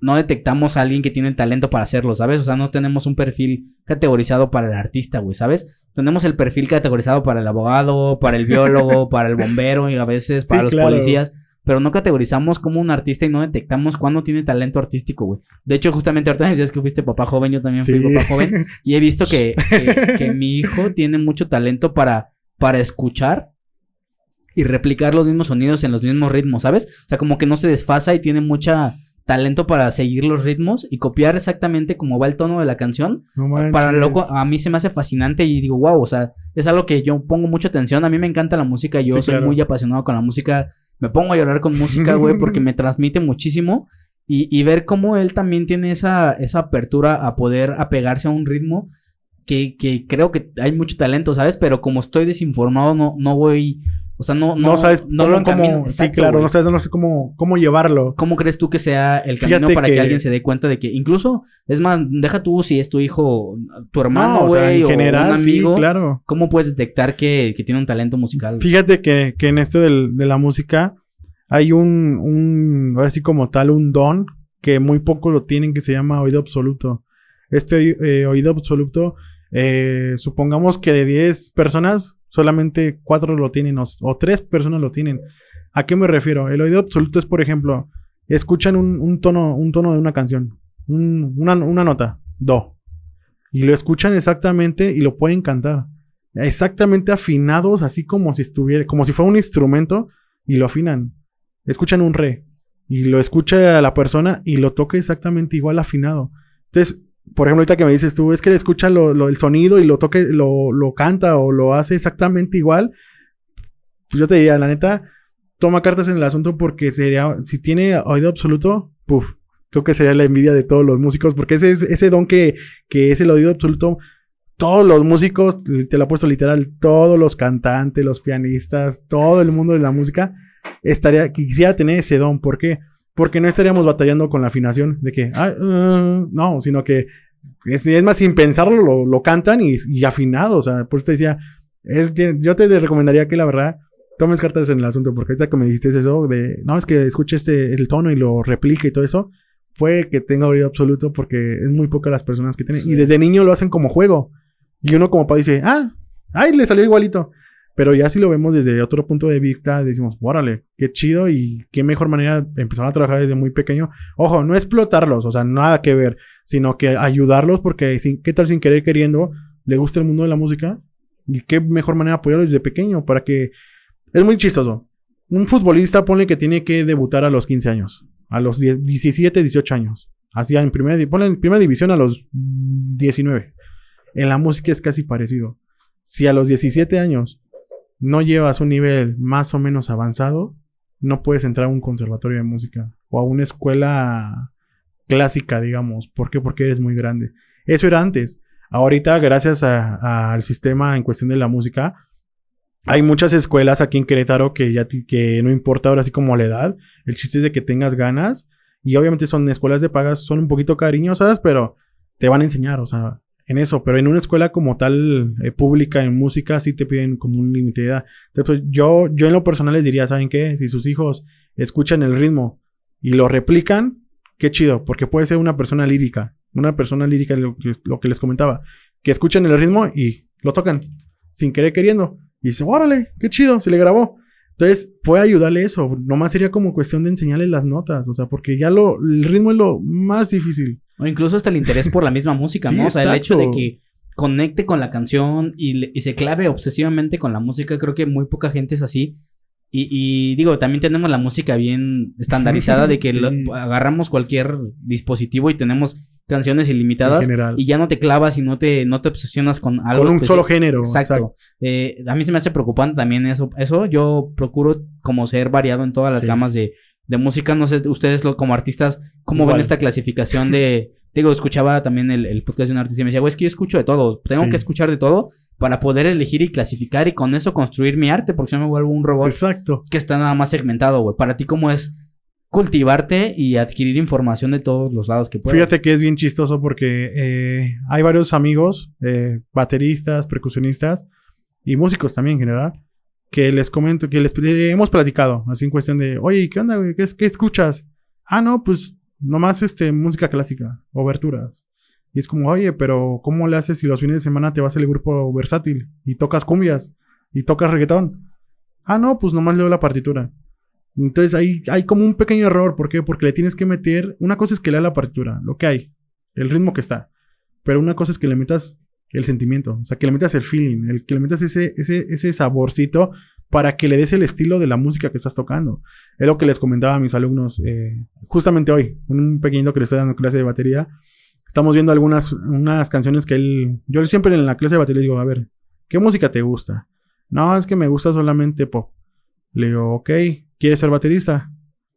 no detectamos a alguien que tiene el talento para hacerlo, ¿sabes? O sea, no tenemos un perfil categorizado para el artista, güey, ¿sabes? Tenemos el perfil categorizado para el abogado, para el biólogo, [laughs] para el bombero y a veces para los claro. policías. Pero no categorizamos como un artista y no detectamos cuándo tiene talento artístico, güey. De hecho, justamente ahorita [laughs] decías que fuiste papá joven, yo también fui Sí. papá joven. Y he visto que, que- que [laughs] mi hijo tiene mucho talento para, para escuchar y replicar los mismos sonidos en los mismos ritmos, ¿sabes? O sea, como que no se desfasa y tiene mucha talento para seguir los ritmos y copiar exactamente como va el tono de la canción. No manches. Para loco, a mí se me hace fascinante y digo, wow, o sea, es algo que yo pongo mucha atención. A mí me encanta la música, yo Sí, soy claro. muy apasionado con la música. Me pongo a llorar con música, güey, [laughs] porque me transmite muchísimo. Y, y ver cómo él también tiene esa, esa apertura a poder apegarse a un ritmo que, que creo que hay mucho talento, ¿sabes? Pero como estoy desinformado, no, no voy. O sea, no, no, no, sabes no cómo, sí, claro, no sabes, no sé cómo, cómo llevarlo. ¿Cómo crees tú que sea el camino Fíjate para que... que- alguien se dé cuenta de que incluso, es más, deja tú si es tu hijo, tu No, hermano, o sea, en o general, un amigo, sí, claro. ¿cómo puedes detectar que, que tiene un talento musical? Fíjate que, que en esto del- de la música hay un, un, ahora sí como tal, un don que muy poco lo tienen que se llama oído absoluto. Este eh, oído absoluto, eh, supongamos que de 10 personas, solamente 4 lo tienen o, 3 personas lo tienen. ¿A qué me refiero? El oído absoluto es, por ejemplo, escuchan un, tono, un tono de una canción, un- una, nota, do, y lo escuchan exactamente y lo pueden cantar exactamente afinados, así como si estuviera, como si fuera un instrumento, y lo afinan. Escuchan un re, y lo escucha la persona y lo toca exactamente igual afinado. Entonces, por ejemplo, ahorita que me dices tú, es que le escucha el sonido y lo toque, lo, lo canta o lo hace exactamente igual. Pues yo te diría, la neta, toma cartas en el asunto porque sería, si tiene oído absoluto, puf, creo que sería la envidia de todos los músicos, porque ese, es- ese don que, que es el oído absoluto, todos los músicos, te lo he puesto literal, todos los cantantes, los pianistas, todo el mundo de la música, estaría, quisiera tener ese don. ¿Por qué? Porque no estaríamos batallando con la afinación de que, ah, uh, no, sino que es, es más, sin pensarlo, lo, lo cantan y, y afinado. O sea, por eso te decía, es, yo te recomendaría que la verdad tomes cartas en el asunto, porque ahorita que me dijiste eso de, no, es que escuche este, el tono y lo replique y todo eso, puede que tenga oído absoluto porque es muy pocas las personas que tienen. Y desde niño lo hacen como juego. Y uno como papá dice, ah, ay, le salió igualito. Pero ya si lo vemos desde otro punto de vista, decimos, órale, qué chido y qué mejor manera de empezar a trabajar desde muy pequeño. Ojo, no explotarlos, o sea, nada que ver, sino que ayudarlos porque sin, qué tal sin querer queriendo le gusta el mundo de la música y qué mejor manera apoyarlos desde pequeño para que... Es muy chistoso. Un futbolista pone que tiene que debutar a los 15 años, a los 17, 18 años. Así en primera, pone en primera división a los 19. En la música es casi parecido. Si a los 17 años no llevas un nivel más o menos avanzado, no puedes entrar a un conservatorio de música o a una escuela clásica, digamos. ¿Por qué? Porque eres muy grande. Eso era antes. Ahorita, gracias al sistema en cuestión de la música, hay muchas escuelas aquí en Querétaro que ya que no importa ahora así como la edad. El chiste es de que tengas ganas. Y obviamente son escuelas de pagas, son un poquito cariñosas, pero te van a enseñar. O sea, en eso, pero en una escuela como tal eh, pública en música sí te piden como un límite de edad. Entonces, yo, yo en lo personal les diría, ¿saben qué? Si sus hijos escuchan el ritmo y lo replican, qué chido, porque puede ser una persona lírica, una persona lírica, lo, lo que les comentaba, que escuchan el ritmo y lo tocan sin querer queriendo. Y dice, órale, qué chido, se le grabó. Entonces, puede ayudarle eso. Nomás sería como cuestión de enseñarle las notas. O sea, porque ya lo, el ritmo es lo más difícil. O incluso hasta el interés por la misma [laughs] música, ¿no? O sea, el hecho de que conecte con la canción y, se clave obsesivamente con la música, creo que muy poca gente es así. Y, digo, también tenemos la música bien estandarizada [laughs] de que agarramos cualquier dispositivo y tenemos canciones ilimitadas y ya no te clavas y no te, no te obsesionas con algo. Con un solo género. Exacto. Eh, a mí se me hace preocupante también eso. Eso yo procuro como ser variado en todas las gamas de, de, música. No sé, ustedes como artistas, ¿cómo ven esta clasificación de... Digo, escuchaba también el, podcast de un artista y me decía, güey, es que yo escucho de todo. Tengo que escuchar de todo para poder elegir y clasificar y con eso construir mi arte, porque si no me vuelvo un robot. Exacto. Que está nada más segmentado, güey. Para ti, ¿cómo es cultivarte y adquirir información de todos los lados que puedas. Fíjate que es bien chistoso porque eh, hay varios amigos, eh, bateristas, percusionistas y músicos también en general, que les comento, que les hemos platicado, así en cuestión de, oye, ¿qué onda, güey? ¿Qué, escuchas? Ah, no, pues nomás este, música clásica, oberturas. Y es como, oye, pero ¿cómo le haces si los fines de semana te vas al grupo versátil y tocas cumbias y tocas reggaetón? Ah, no, pues nomás leo la partitura. Entonces hay como un pequeño error. ¿Por qué? Porque le tienes que meter. Una cosa es que lea la partitura, lo que hay, el ritmo que está. Pero una cosa es que le metas el sentimiento, o sea, que le metas el feeling, el, que le metas ese, ese, ese saborcito para que le des el estilo de la música que estás tocando. Es lo que les comentaba a mis alumnos eh, justamente hoy, un pequeñito que le estoy dando clase de batería. Estamos viendo algunas unas canciones que él. Yo siempre en la clase de batería digo, a ver, ¿qué música te gusta? No, es que me gusta solamente pop. Le digo, ok, ¿Quieres ser baterista?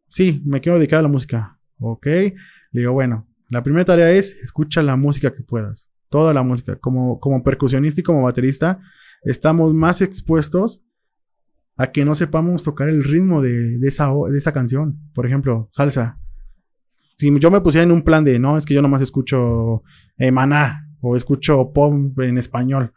Sí, me quiero dedicar a la música. Ok. Le digo, bueno, la primera tarea es escucha la música que puedas. Toda la música. Como, como percusionista y como baterista, estamos más expuestos a que no sepamos tocar el ritmo de, esa, de esa canción. Por ejemplo, salsa. Si yo me pusiera en un plan de, no, es que yo nomás escucho eh, o escucho pop en español.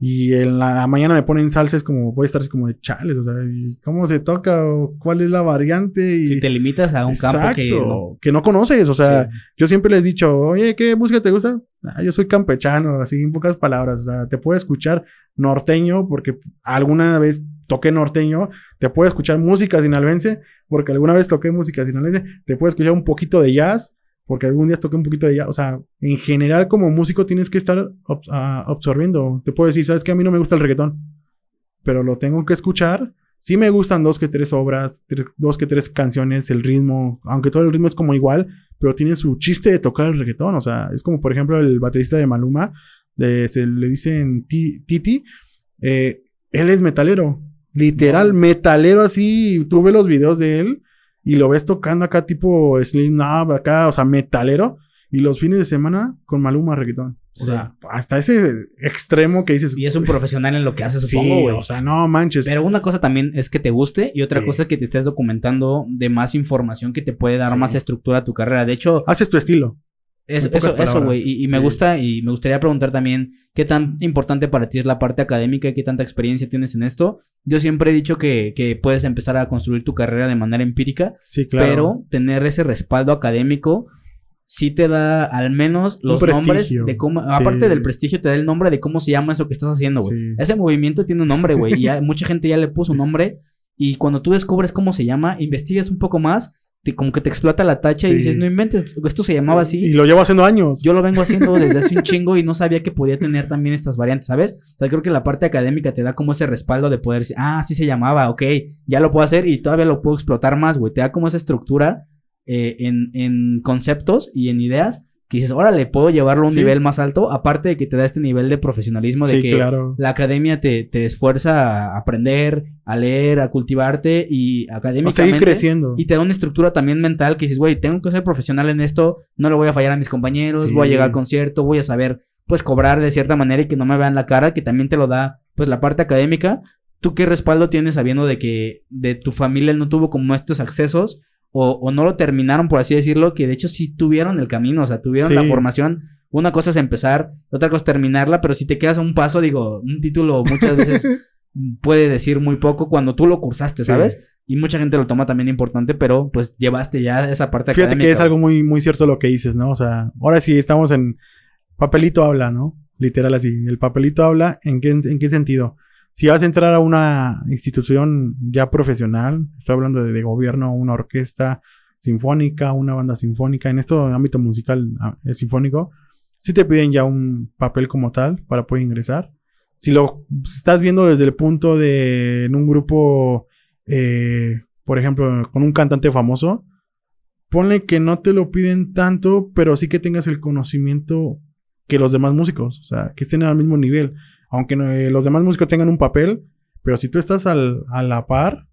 Y en la mañana me ponen salsa, es como, voy a estar así como de chales, o sea, ¿cómo se toca? O ¿Cuál es la variante? Y... Si te limitas a un campo que no... que no conoces, o sea, yo siempre les he dicho, oye, ¿qué música te gusta? Ah, yo soy campechano, así en pocas palabras, o sea, te puedo escuchar norteño, porque alguna vez toqué norteño, te puedo escuchar música sinaloense, porque alguna vez toqué música sinaloense, te puedo escuchar un poquito de jazz, porque algún día toqué un poquito de ella. O sea, en general, como músico, tienes que estar ah, absorbiendo. Te puedo decir, sabes que a mí no me gusta el reggaetón, pero lo tengo que escuchar. Sí me gustan dos que tres obras, dos que tres canciones, el ritmo, aunque todo el ritmo es como igual, pero tiene su chiste de tocar el reggaetón. O sea, es como, por ejemplo, el baterista de Maluma, se le dicen Titi, eh, él es metalero, literal, metalero así. Tuve los videos de él y lo ves tocando acá tipo Slim Nav, acá, o sea, metalero, y los fines de semana con Maluma reggaetón. O sea, hasta ese extremo que dices. Y es un profesional en lo que hace, supongo, güey. o sea, no manches. Pero una cosa también es que te guste y otra cosa es que te estés documentando de más información que te puede dar más estructura a tu carrera. De hecho. Haces tu estilo. Pocas eso, eso, güey. Y, y me gusta, y me gustaría preguntar también qué tan importante para ti es la parte académica y qué tanta experiencia tienes en esto. Yo siempre he dicho que, que puedes empezar a construir tu carrera de manera empírica, Sí, claro. pero tener ese respaldo académico sí te da al menos los nombres de cómo, Sí. aparte del prestigio, te da el nombre de cómo se llama eso que estás haciendo, güey. Ese movimiento tiene un nombre, güey, y ya [laughs] mucha gente ya le puso un nombre. Y cuando tú descubres cómo se llama, investigas un poco más, te- como que te explota la tacha y dices, no inventes, esto se llamaba así. Y lo llevo haciendo años. Yo lo vengo haciendo [laughs] desde hace un chingo y no sabía que podía tener también estas variantes, ¿sabes? O sea, creo que la parte académica te da como ese respaldo de poder decir, ah, sí se llamaba, ok, ya lo puedo hacer y todavía lo puedo explotar más, güey. Te da como esa estructura eh, en, en conceptos y en ideas que dices, órale, puedo llevarlo a un Sí. nivel más alto, aparte de que te da este nivel de profesionalismo de sí, que claro. la academia te, te esfuerza a aprender, a leer, a cultivarte y académicamente. seguir creciendo. Y te da una estructura también mental que dices, güey, tengo que ser profesional en esto, no le voy a fallar a mis compañeros, Sí. voy a llegar al concierto, voy a saber, pues, cobrar de cierta manera y que no me vean la cara, que también te lo da, pues, la parte académica. ¿Tú qué respaldo tienes sabiendo de que de tu familia no tuvo como estos accesos o, o no lo terminaron, por así decirlo, que de hecho sí tuvieron el camino, o sea, tuvieron Sí. la formación? Una cosa es empezar, otra cosa es terminarla, pero si te quedas a un paso, digo, un título muchas veces [laughs] puede decir muy poco cuando tú lo cursaste, Sí. ¿sabes? Y mucha gente lo toma también importante, pero pues llevaste ya esa parte Fíjate académica. que es algo muy, muy cierto lo que dices, ¿no? O sea, ahora sí estamos en papelito habla, ¿no? Literal así. El papelito habla, ¿en qué, en qué sentido? Si vas a entrar a una institución ya profesional, estoy hablando de, gobierno, una orquesta sinfónica, una banda sinfónica, en este ámbito musical ah, sinfónico, sí te piden ya un papel como tal para poder ingresar. Si lo estás viendo desde el punto de en un grupo, eh, por ejemplo, con un cantante famoso, ponle que no te lo piden tanto, pero sí que tengas el conocimiento que los demás músicos, o sea, que estén al mismo nivel. Aunque eh, los demás músicos tengan un papel, pero si tú estás al- a la par,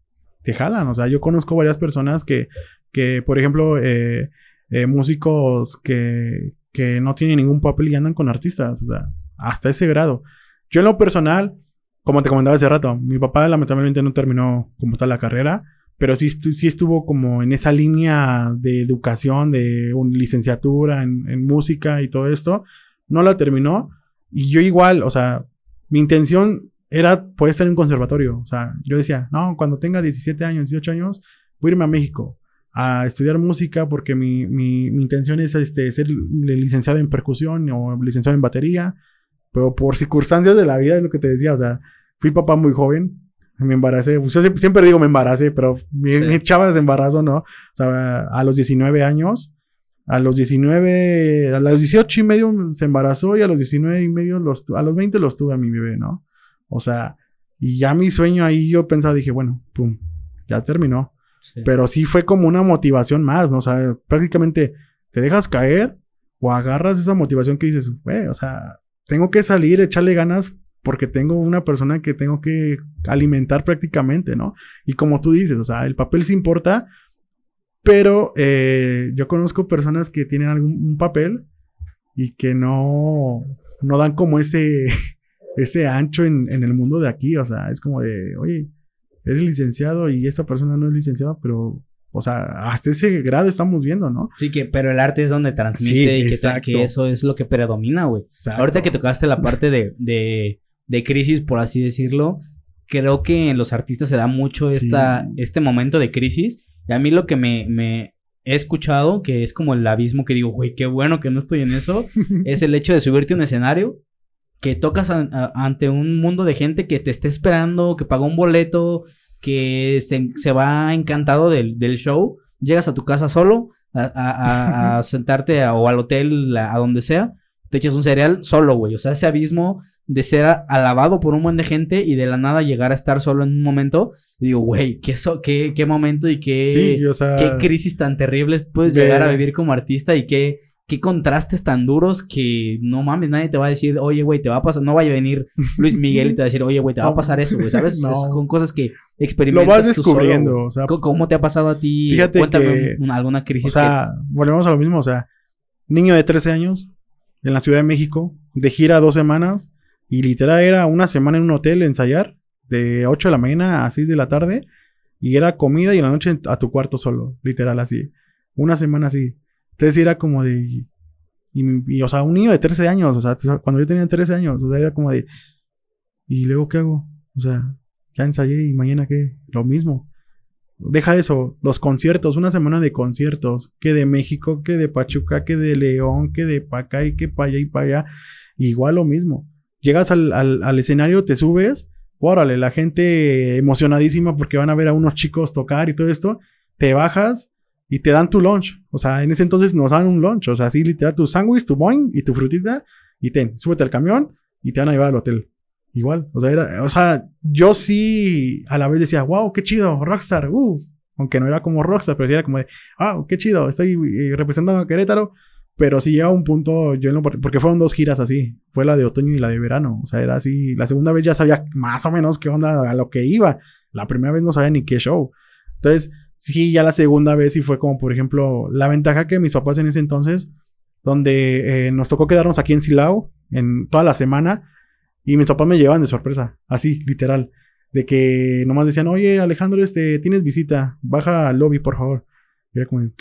te jalan. O sea, yo conozco varias personas que, que por ejemplo, eh, eh, músicos que, que no tienen ningún papel y andan con artistas, o sea, hasta ese grado. Yo en lo personal, como te comentaba hace rato, mi papá lamentablemente no terminó como tal la carrera, pero sí, sí estuvo como en esa línea de educación, de un- licenciatura en, en música y todo esto. No la terminó. Y yo igual, o sea, mi intención era poder estar en un conservatorio. O sea, yo decía, no, cuando tenga 17 años, 18 años, voy a irme a México a estudiar música porque mi, mi- mi intención es este, ser licenciado en percusión o licenciado en batería. Pero por circunstancias de la vida, es lo que te decía, o sea, fui papá muy joven, me embaracé. Pues yo siempre, siempre digo me embaracé, pero mi, Sí. mi chava se embarazó, ¿no? O sea, a los 19 años, a los 19, a los 18 y medio se embarazó y a los 19 y medio, los, a los 20 los tuve a mi bebé, ¿no? O sea, y ya mi sueño ahí yo pensaba, dije, bueno, pum, ya terminó. Sí. Pero sí fue como una motivación más, ¿no? O sea, prácticamente te dejas caer o agarras esa motivación que dices, güey, o sea, tengo que salir, echarle ganas porque tengo una persona que tengo que alimentar prácticamente, ¿no? Y como tú dices, o sea, el papel sí importa, pero eh, yo conozco personas que tienen algún un papel y que no, no dan como ese, [laughs] ese ancho en, en el mundo de aquí, o sea, es como de, oye, eres licenciado y esta persona no es licenciada, pero, o sea, hasta ese grado estamos viendo, ¿no? Sí, que, pero el arte es donde transmite Sí, y que, te- exacto. que eso es lo que predomina, güey. Ahorita que tocaste la parte de, de, de crisis, por así decirlo, creo que en los artistas se da mucho esta, Sí. este momento de crisis. Y a mí lo que me, me he escuchado, que es como el abismo que digo, güey, qué bueno que no estoy en eso, [laughs] es el hecho de subirte a un escenario, que tocas a- a- ante un mundo de gente que te está esperando, que pagó un boleto, que se, se va encantado del, del show, llegas a tu casa solo, a, a- [laughs] sentarte o al hotel, a donde sea, te echas un cereal solo, güey. O sea, ese abismo de ser alabado por un buen de gente y de la nada llegar a estar solo en un momento. Y digo, güey, qué, so- qué, qué momento y qué, Sí, o sea, qué crisis tan terribles puedes de- llegar a vivir como artista y qué, qué contrastes tan duros que no mames, nadie te va a decir, oye, güey, te va a pasar, no vaya a venir Luis Miguel y te va a decir, oye, güey, te va a pasar eso, güey, ¿sabes? [laughs] No. Es con cosas que lo experimentas vas tú solo, descubriendo, o sea, ¿Cómo- ¿Cómo te ha pasado a ti? Fíjate Cuéntame que- alguna crisis O sea, volvemos a lo mismo, o sea, niño de 13 años en la Ciudad de México, de gira dos semanas, y literal era una semana en un hotel ensayar, de 8 de la mañana a 6 de la tarde, y era comida y en la noche a tu cuarto solo, literal así. Una semana así. Entonces era como de, Y, y, o sea, un niño de 13 años, o sea, cuando yo tenía 13 años, o sea, era como de, ¿y luego qué hago? O sea, ya ensayé y mañana qué, lo mismo. Deja eso, los conciertos, una semana de conciertos, que de México, que de Pachuca, que de León, que de pa' acá y que para allá y para allá, igual lo mismo. Llegas al, escenario, te subes, órale, la gente emocionadísima porque van a ver a unos chicos tocar y todo esto, te bajas y te dan tu lunch. O sea, en ese entonces nos dan un lunch. O sea, así literal, tu sándwich, tu boing y tu frutita. Y ten, súbete al camión y te van a llevar al hotel. Igual. O sea, o sea, yo sí a la vez decía, wow, qué chido, Rockstar, uh. Aunque no era como Rockstar, pero sí era como de, wow, qué chido, estoy eh, representando a Querétaro. Pero sí llega un punto, yo no, porque fueron dos giras así. Fue la de otoño y la de verano. O sea, era así. La segunda vez ya sabía más o menos qué onda a lo que iba. La primera vez no sabía ni qué show. Entonces, Sí, ya la segunda vez y fue como, por ejemplo, la ventaja que mis papás en ese entonces, donde eh, nos tocó quedarnos aquí en Silao en toda la semana y mis papás me llevaban de sorpresa, así, literal, de que nomás decían, oye Alejandro, este, tienes visita, baja al lobby, por favor. Y como,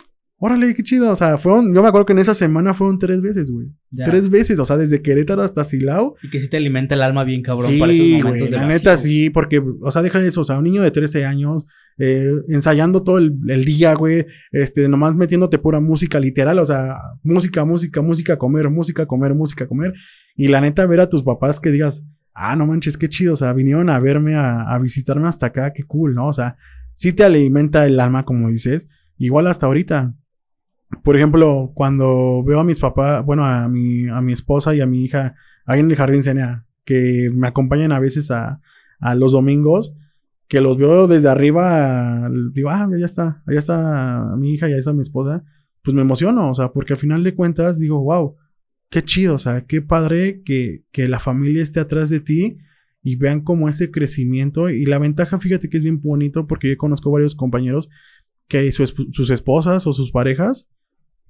Órale, qué chido. O sea, fueron, yo me acuerdo que en esa semana fueron tres veces, güey. Tres veces, o sea, desde Querétaro hasta Silao. Y que sí te alimenta el alma bien cabrón para esos momentos de La neta sí, porque, o sea, deja eso, o sea, un niño de 13 años, eh, ensayando todo el, día, güey, este, nomás metiéndote pura música literal, o sea, música, música, música, comer, música, comer, música, comer. Y la neta, ver a tus papás que digas, ah, no manches, qué chido, o sea, vinieron a verme, a, a visitarme hasta acá, qué cool, ¿no? O sea, sí te alimenta el alma, como dices. Igual hasta ahorita, por ejemplo, cuando veo a mis papás, bueno, a mi, a mi esposa y a mi hija ahí en el jardín Senia, que me acompañan a veces a, a los domingos, que los veo desde arriba, digo, ah, ya está, allá está mi hija, ya está mi esposa, pues me emociono, o sea, porque al final de cuentas digo, wow, qué chido, o sea, qué padre que, que la familia esté atrás de ti y vean como ese crecimiento. Y la ventaja, fíjate que es bien bonito, porque yo conozco varios compañeros que sus esposas o sus parejas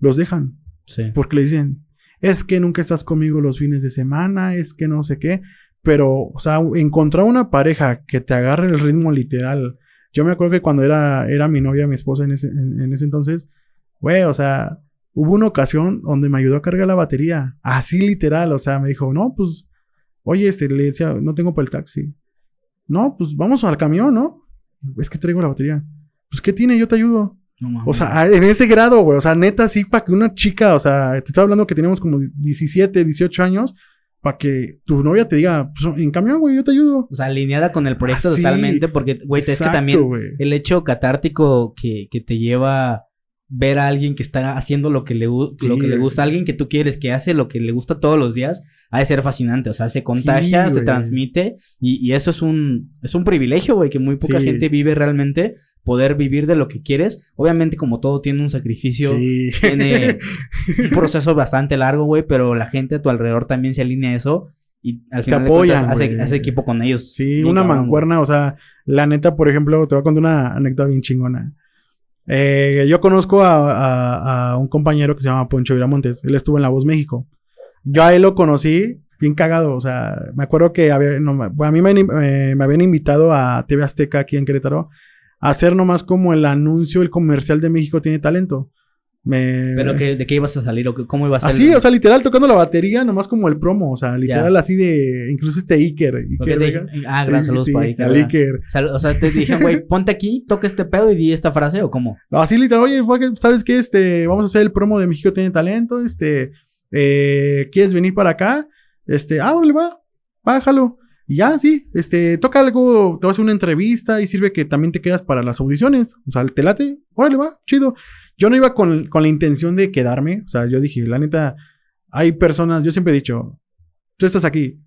los dejan. Sí. Porque le dicen, es que nunca estás conmigo los fines de semana, es que no sé qué. Pero, o sea, encontrar una pareja que te agarre el ritmo literal. Yo me acuerdo que cuando era, era mi novia, mi esposa en ese, en, ese entonces, güey, o sea, hubo una ocasión donde me ayudó a cargar la batería. Así literal, o sea, me dijo, no, pues, oye, este, le decía, no tengo para el taxi. No, pues vamos al camión, ¿no? Es que traigo la batería. Pues, ¿qué tiene? Yo te ayudo o sea, en ese grado, güey. O sea, neta, sí, para que una chica, o sea, te estoy hablando que teníamos como 17, 18 años, para que tu novia te diga, pues en cambio, güey, yo te ayudo. O sea, alineada con el proyecto totalmente, porque, güey, es que también el hecho catártico que, que, te lleva ver a alguien que está haciendo lo que le, lo que le gusta, alguien que tú quieres, que hace lo que le gusta todos los días, ha de ser fascinante. O sea, se contagia, se transmite, y, y, eso es un, es un privilegio, güey, que muy poca gente vive realmente poder vivir de lo que quieres. Obviamente, como todo tiene un sacrificio, tiene [laughs] un proceso bastante largo, güey, pero la gente a tu alrededor también se alinea a eso y al final te apoyan, hace, equipo con ellos. Sí, una mancuerna, o sea, la neta, por ejemplo, te voy a contar una anécdota bien chingona. Eh, yo conozco a, un compañero que se llama Poncho Viramontes. Él estuvo en La Voz México. Yo a él lo conocí bien cagado. O sea, me acuerdo que había, a mí me, eh, me, habían invitado a TV Azteca aquí en Querétaro hacer nomás como el anuncio, el comercial de México tiene talento. Me... ¿Pero de qué ibas a salir o cómo iba a ser? Así, o sea, literal tocando la batería, nomás como el promo, o sea, literal así de, incluso este Iker. ah, gran saludos para Iker. O sea, te dijeron, güey, [laughs] ponte aquí, toca este pedo y di esta frase o cómo? Así literal, oye, ¿sabes qué? Este, vamos a hacer el promo de México tiene talento, este, eh, ¿quieres venir para acá? Este, ah, le va, bájalo. Y ya, sí, este, toca algo, te vas a una entrevista y sirve que también te quedas para las audiciones. O sea, te late, órale, va, chido. Yo no iba con, la intención de quedarme. O sea, yo dije, la neta, hay personas, yo siempre he dicho, tú estás aquí,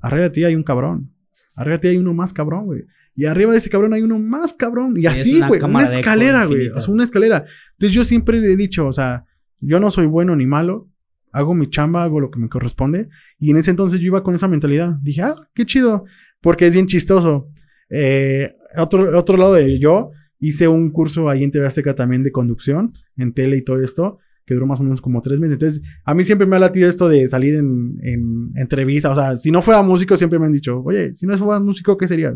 arriba de ti hay un cabrón. Arriba de ti hay uno más cabrón, güey. Y arriba de ese cabrón hay uno más cabrón. Y así, güey, una, escalera, güey. O sea, una escalera. Entonces yo siempre le he dicho, o sea, yo no soy bueno ni malo hago mi chamba, hago lo que me corresponde. Y en ese entonces yo iba con esa mentalidad. Dije, ah, qué chido, porque es bien chistoso. Eh, otro, otro lado de yo, hice un curso ahí en TV Azteca también de conducción, en tele y todo esto, que duró más o menos como tres meses. Entonces, a mí siempre me ha latido esto de salir en, en entrevistas. O sea, si no fuera músico, siempre me han dicho, oye, si no fuera músico, ¿qué sería?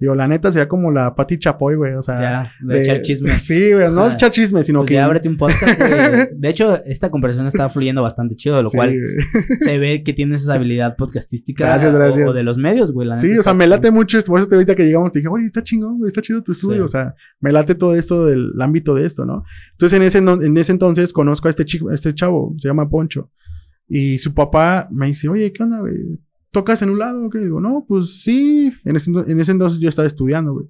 Digo, la neta sería como la Pati Chapoy, güey. O sea. Ya, de, echar chisme. [laughs] Sí, güey. No Ajá. echar chisme, sino Pues que. ya ábrete un podcast. [laughs] De hecho, esta conversación estaba fluyendo bastante chido, lo Sí, cual [laughs] se ve que tienes esa habilidad podcastística. Gracias, o- gracias. O, de los medios, güey. la Sí, o sea, está me late mucho esto. Por eso te ahorita que llegamos te dije, oye, está chingón, güey, está chido tu estudio. Sí. O sea, me late todo esto del ámbito de esto, ¿no? Entonces, en ese, en ese entonces conozco a este chico, a este chavo, se llama Poncho. Y su papá me dice, oye, ¿qué onda, güey? ¿Tocas en un lado? o ¿Qué? Digo, no, pues sí. En ese, en ese entonces yo estaba estudiando, güey.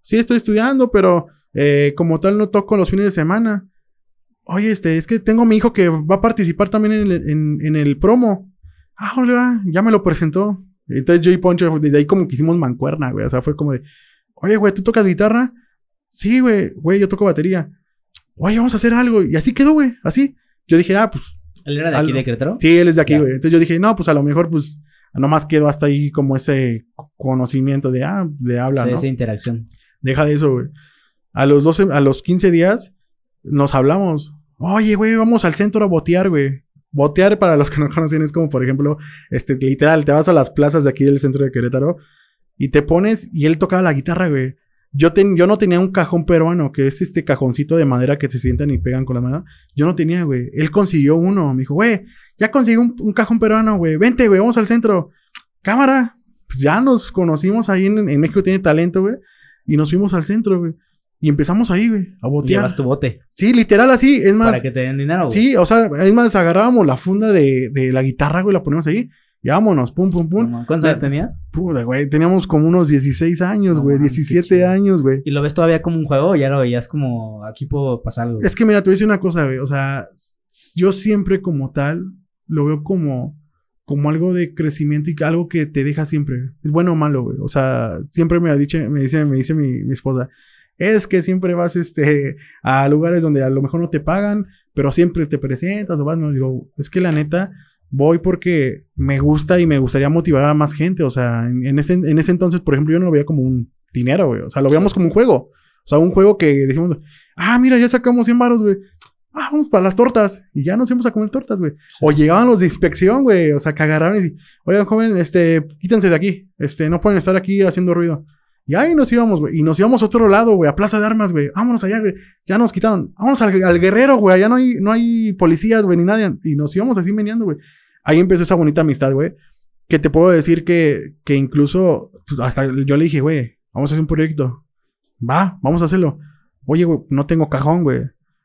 Sí, estoy estudiando, pero eh, como tal no toco los fines de semana. Oye, este, es que tengo a mi hijo que va a participar también en el, en- en el promo. Ah, órale, va, ya me lo presentó. Entonces yo y Poncho, desde ahí como que hicimos mancuerna, güey. O sea, fue como de, oye, güey, ¿tú tocas guitarra? Sí, güey, güey, yo toco batería. Oye, vamos a hacer algo. Y así quedó, güey, así. Yo dije, ah, pues, ¿Él era de aquí de Querétaro? sí, él es de aquí, güey. Entonces yo dije, no, pues a lo mejor, pues, nomás quedó hasta ahí como ese conocimiento de, ah, de habla, O sea, ¿no? esa interacción. Deja de eso, güey. A los 12, a los 15 días nos hablamos. Oye, güey, vamos al centro a botear, güey. Botear, para los que no [laughs] conocen, es como, por ejemplo, este, literal, te vas a las plazas de aquí del centro de Querétaro y te pones y él tocaba la guitarra, güey. Yo, ten- yo no tenía un cajón peruano, que es este cajoncito de madera que se sientan y pegan con la mano. Yo no tenía, güey. Él consiguió uno. Me dijo, güey, ya conseguí un, un cajón peruano, güey. Vente, güey, vamos al centro. Cámara. Pues ya nos conocimos ahí en, en México, tiene talento, güey. Y nos fuimos al centro, güey. Y empezamos ahí, güey, a botear. Llevas tu bote. Sí, literal así. Es más, Para que te den dinero, güey. sí, o sea, es más, agarrábamos la funda de, de la guitarra, güey, la ponemos ahí. Y vámonos, pum, pum, pum. ¿Cuántos años tenías? Puta, güey, teníamos como unos 16 años, güey, mames, qué 17 chido. años, güey. ¿Y lo ves todavía como un juego o ya lo veías como aquí puedo pasar algo? Es que mira, te voy a decir una cosa, güey. O sea, yo siempre como tal lo veo como, como algo de crecimiento y algo que te deja siempre. Es bueno o malo, güey. O sea, siempre me ha dicho, me dice, me dice mi, mi esposa, es que siempre vas este, a lugares donde a lo mejor no te pagan, pero siempre te presentas o vas, no, digo, es que la neta, voy porque me gusta y me gustaría motivar a más gente. O sea, en, en ese, en ese entonces, por ejemplo, yo no lo veía como un dinero, güey. O sea, lo veíamos como un juego. O sea, un juego que decimos, ah, mira, ya sacamos 100 baros, güey. Ah, vamos para las tortas. Y ya nos fuimos a comer tortas, güey. O llegaban los de inspección, güey. O sea, que agarraron y decían, oigan, joven, este, quítense de aquí. Este, no pueden estar aquí haciendo ruido. Y ahí nos íbamos, güey. Y nos íbamos a otro lado, güey, a Plaza de Armas, güey. Vámonos allá, güey. Ya nos quitaron. Vámonos al, al guerrero, güey. Allá no hay, no hay policías, güey, ni nadie. Y nos íbamos así meneando, güey. Ahí empezó esa bonita amistad, güey. Que te puedo decir que, que incluso pues, hasta yo le dije, güey, vamos a hacer un proyecto. Va, vamos a hacerlo. Oye, güey, no tengo cajón, güey.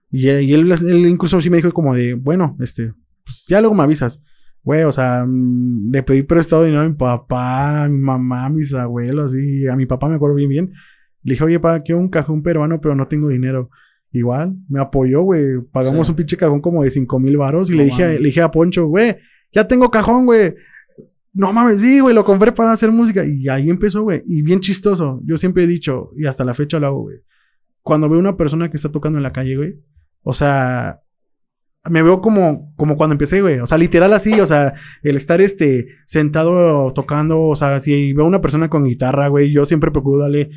Y, y él, él incluso sí me dijo como de, bueno, este, pues ya luego me avisas. Güey, o sea, mm, le pedí prestado dinero a mi papá, a mi mamá, a mis abuelos, y a mi papá me acuerdo bien bien. Le dije, oye, pa, quiero un cajón peruano, pero no tengo dinero. Igual, me apoyó, güey. Pagamos Sí. un pinche cajón como de cinco mil varos. Y No le dije, le dije a Poncho, güey, ya tengo cajón, güey. No mames, sí, güey, lo compré para hacer música. Y ahí empezó, güey. Y bien chistoso. Yo siempre he dicho, y hasta la fecha lo hago, güey. Cuando veo una persona que está tocando en la calle, güey. O sea, me veo como, como cuando empecé, güey. O sea, literal así, o sea, el estar este sentado tocando, o sea, si veo una persona con guitarra, güey, yo siempre procuro darle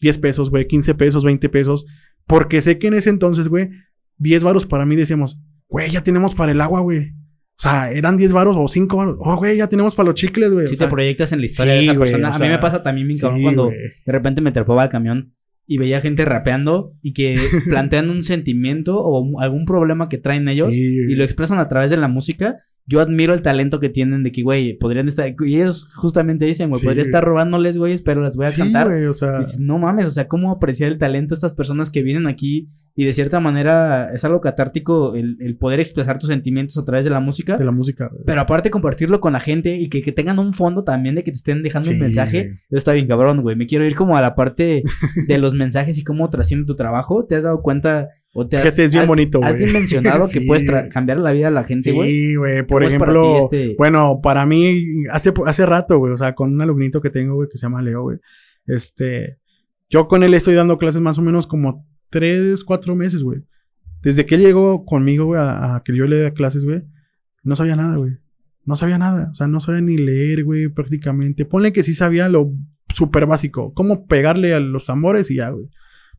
10 pesos, güey, 15 pesos, 20 pesos, porque sé que en ese entonces, güey, 10 varos para mí decíamos, güey, ya tenemos para el agua, güey. O sea, eran 10 varos o 5 varos. Oh, güey, ya tenemos para los chicles, güey. Si O sea, te proyectas en la historia de sí, esa güey, persona. o a mí me pasa también, mi sí, cabrón, cuando de repente me trepaba al camión y veía gente rapeando y que [laughs] plantean un sentimiento o algún problema que traen ellos Sí, y lo expresan a través de la música. Yo admiro el talento que tienen de que, güey, podrían estar. Y ellos justamente dicen, güey, Sí, podría estar robándoles, güey, pero las voy a Sí, cantar. o sea, dices, no mames, o sea, cómo apreciar el talento de estas personas que vienen aquí y de cierta manera es algo catártico el, el poder expresar tus sentimientos a través de la música. de la música. güey. Pero aparte compartirlo con la gente y que, que tengan un fondo también de que te estén dejando un mensaje. Eso está bien cabrón, güey. Me quiero ir como a la parte de los mensajes y cómo trasciende tu trabajo. ¿Te has dado cuenta o te has, Fíjate, es bien has- bonito, has güey. dimensionado que [laughs] Sí, puedes tra- güey. cambiar la vida de la gente, güey? Sí, güey. Por ¿Cómo es para ejemplo, este- bueno, para mí, hace, hace rato, güey, o sea, con un alumnito que tengo, güey, que se llama Leo, güey. Este, yo con él estoy dando clases más o menos como tres, cuatro meses, güey. Desde que él llegó conmigo, güey, a, a que yo le dé clases, güey, no sabía nada, güey. No sabía nada. O sea, no sabía ni leer, güey, prácticamente. Ponle que sí sabía lo súper básico. Cómo pegarle a los tambores y ya, güey.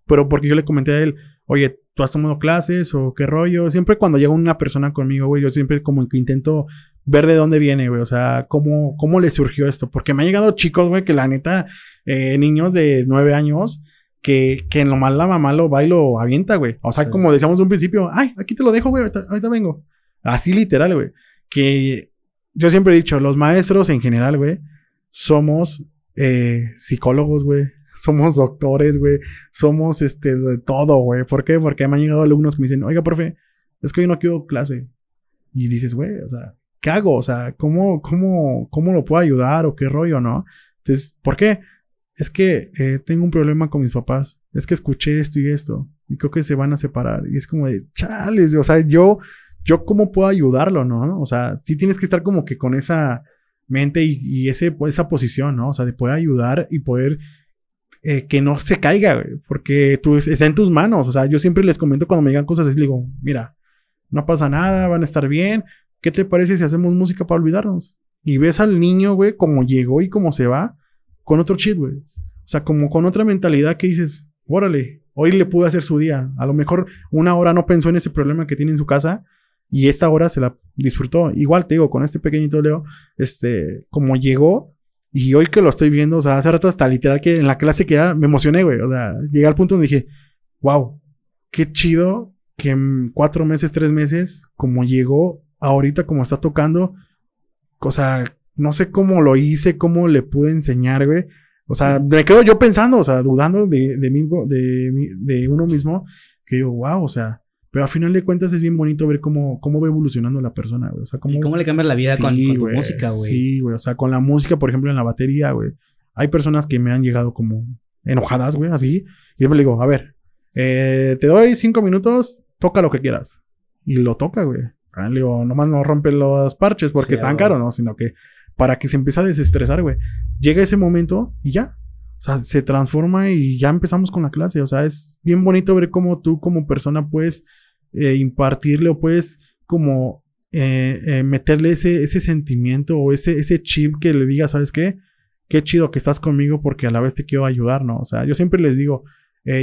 Pero porque yo le comenté a él, oye, ¿tú has tomado clases o qué rollo? Siempre cuando llega una persona conmigo, güey, yo siempre como que intento ver de dónde viene, güey. O sea, cómo, cómo le surgió esto. Porque me han llegado chicos, güey, que la neta, eh, niños de nueve años, que, que en lo mal la mamá lo va y lo avienta, güey. O sea, Sí. como decíamos de un principio, ay, aquí te lo dejo, güey, ahorita, ahorita vengo. Así literal, güey. Que yo siempre he dicho, los maestros en general, güey, somos eh, psicólogos, güey. Somos doctores, güey. Somos este todo, güey. ¿Por qué? Porque me han llegado alumnos que me dicen, oiga, profe, es que hoy no quiero clase. Y dices, güey, o sea, ¿qué hago? O sea, ¿cómo, cómo, cómo lo puedo ayudar o qué rollo, no? Entonces, ¿por qué? Es que eh, tengo un problema con mis papás. Es que escuché esto y esto. Y creo que se van a separar. Y es como de, chales, o sea, yo, yo cómo puedo ayudarlo, ¿no? O sea, sí tienes que estar como que con esa mente y, y ese, esa posición, ¿no? O sea, de poder ayudar y poder eh, que no se caiga, güey, porque tú, está en tus manos. O sea, yo siempre les comento cuando me digan cosas les digo, mira, no pasa nada, van a estar bien. ¿Qué te parece si hacemos música para olvidarnos? Y ves al niño, güey, como llegó y cómo se va, con otro chip, güey. O sea, como con otra mentalidad que dices, órale, hoy le pude hacer su día. A lo mejor una hora no pensó en ese problema que tiene en su casa y esta hora se la disfrutó. Igual te digo, con este pequeñito Leo, este, como llegó y hoy que lo estoy viendo, o sea, hace rato hasta literal que en la clase que ya me emocioné, güey. O sea, llegué al punto donde dije, wow, qué chido que en cuatro meses, tres meses, como llegó ahorita, como está tocando, o sea, no sé cómo lo hice, cómo le pude enseñar, güey. O sea, me quedo yo pensando, o sea, dudando de, de, mí, de, de uno mismo, que digo, wow, o sea, pero al final de cuentas es bien bonito ver cómo, cómo va evolucionando la persona, güey. O sea, cómo, ¿Y cómo le cambias la vida con, Sí, con tu güey, música, güey? Sí, güey. O sea, con la música, por ejemplo, en la batería, güey. Hay personas que me han llegado como enojadas, güey, así. Y yo me digo, a ver, eh, te doy cinco minutos, toca lo que quieras. Y lo toca, güey. Ah, Le digo, nomás no rompe los parches porque Sí, están caros, ¿no? Sino que para que se empiece a desestresar, güey. Llega ese momento y ya. O sea, se transforma y ya empezamos con la clase. O sea, es bien bonito ver cómo tú como persona puedes eh, impartirle o puedes como eh, eh, meterle ese, ese sentimiento o ese, ese chip que le diga, ¿sabes qué? Qué chido que estás conmigo porque a la vez te quiero ayudar, ¿no? O sea, yo siempre les digo,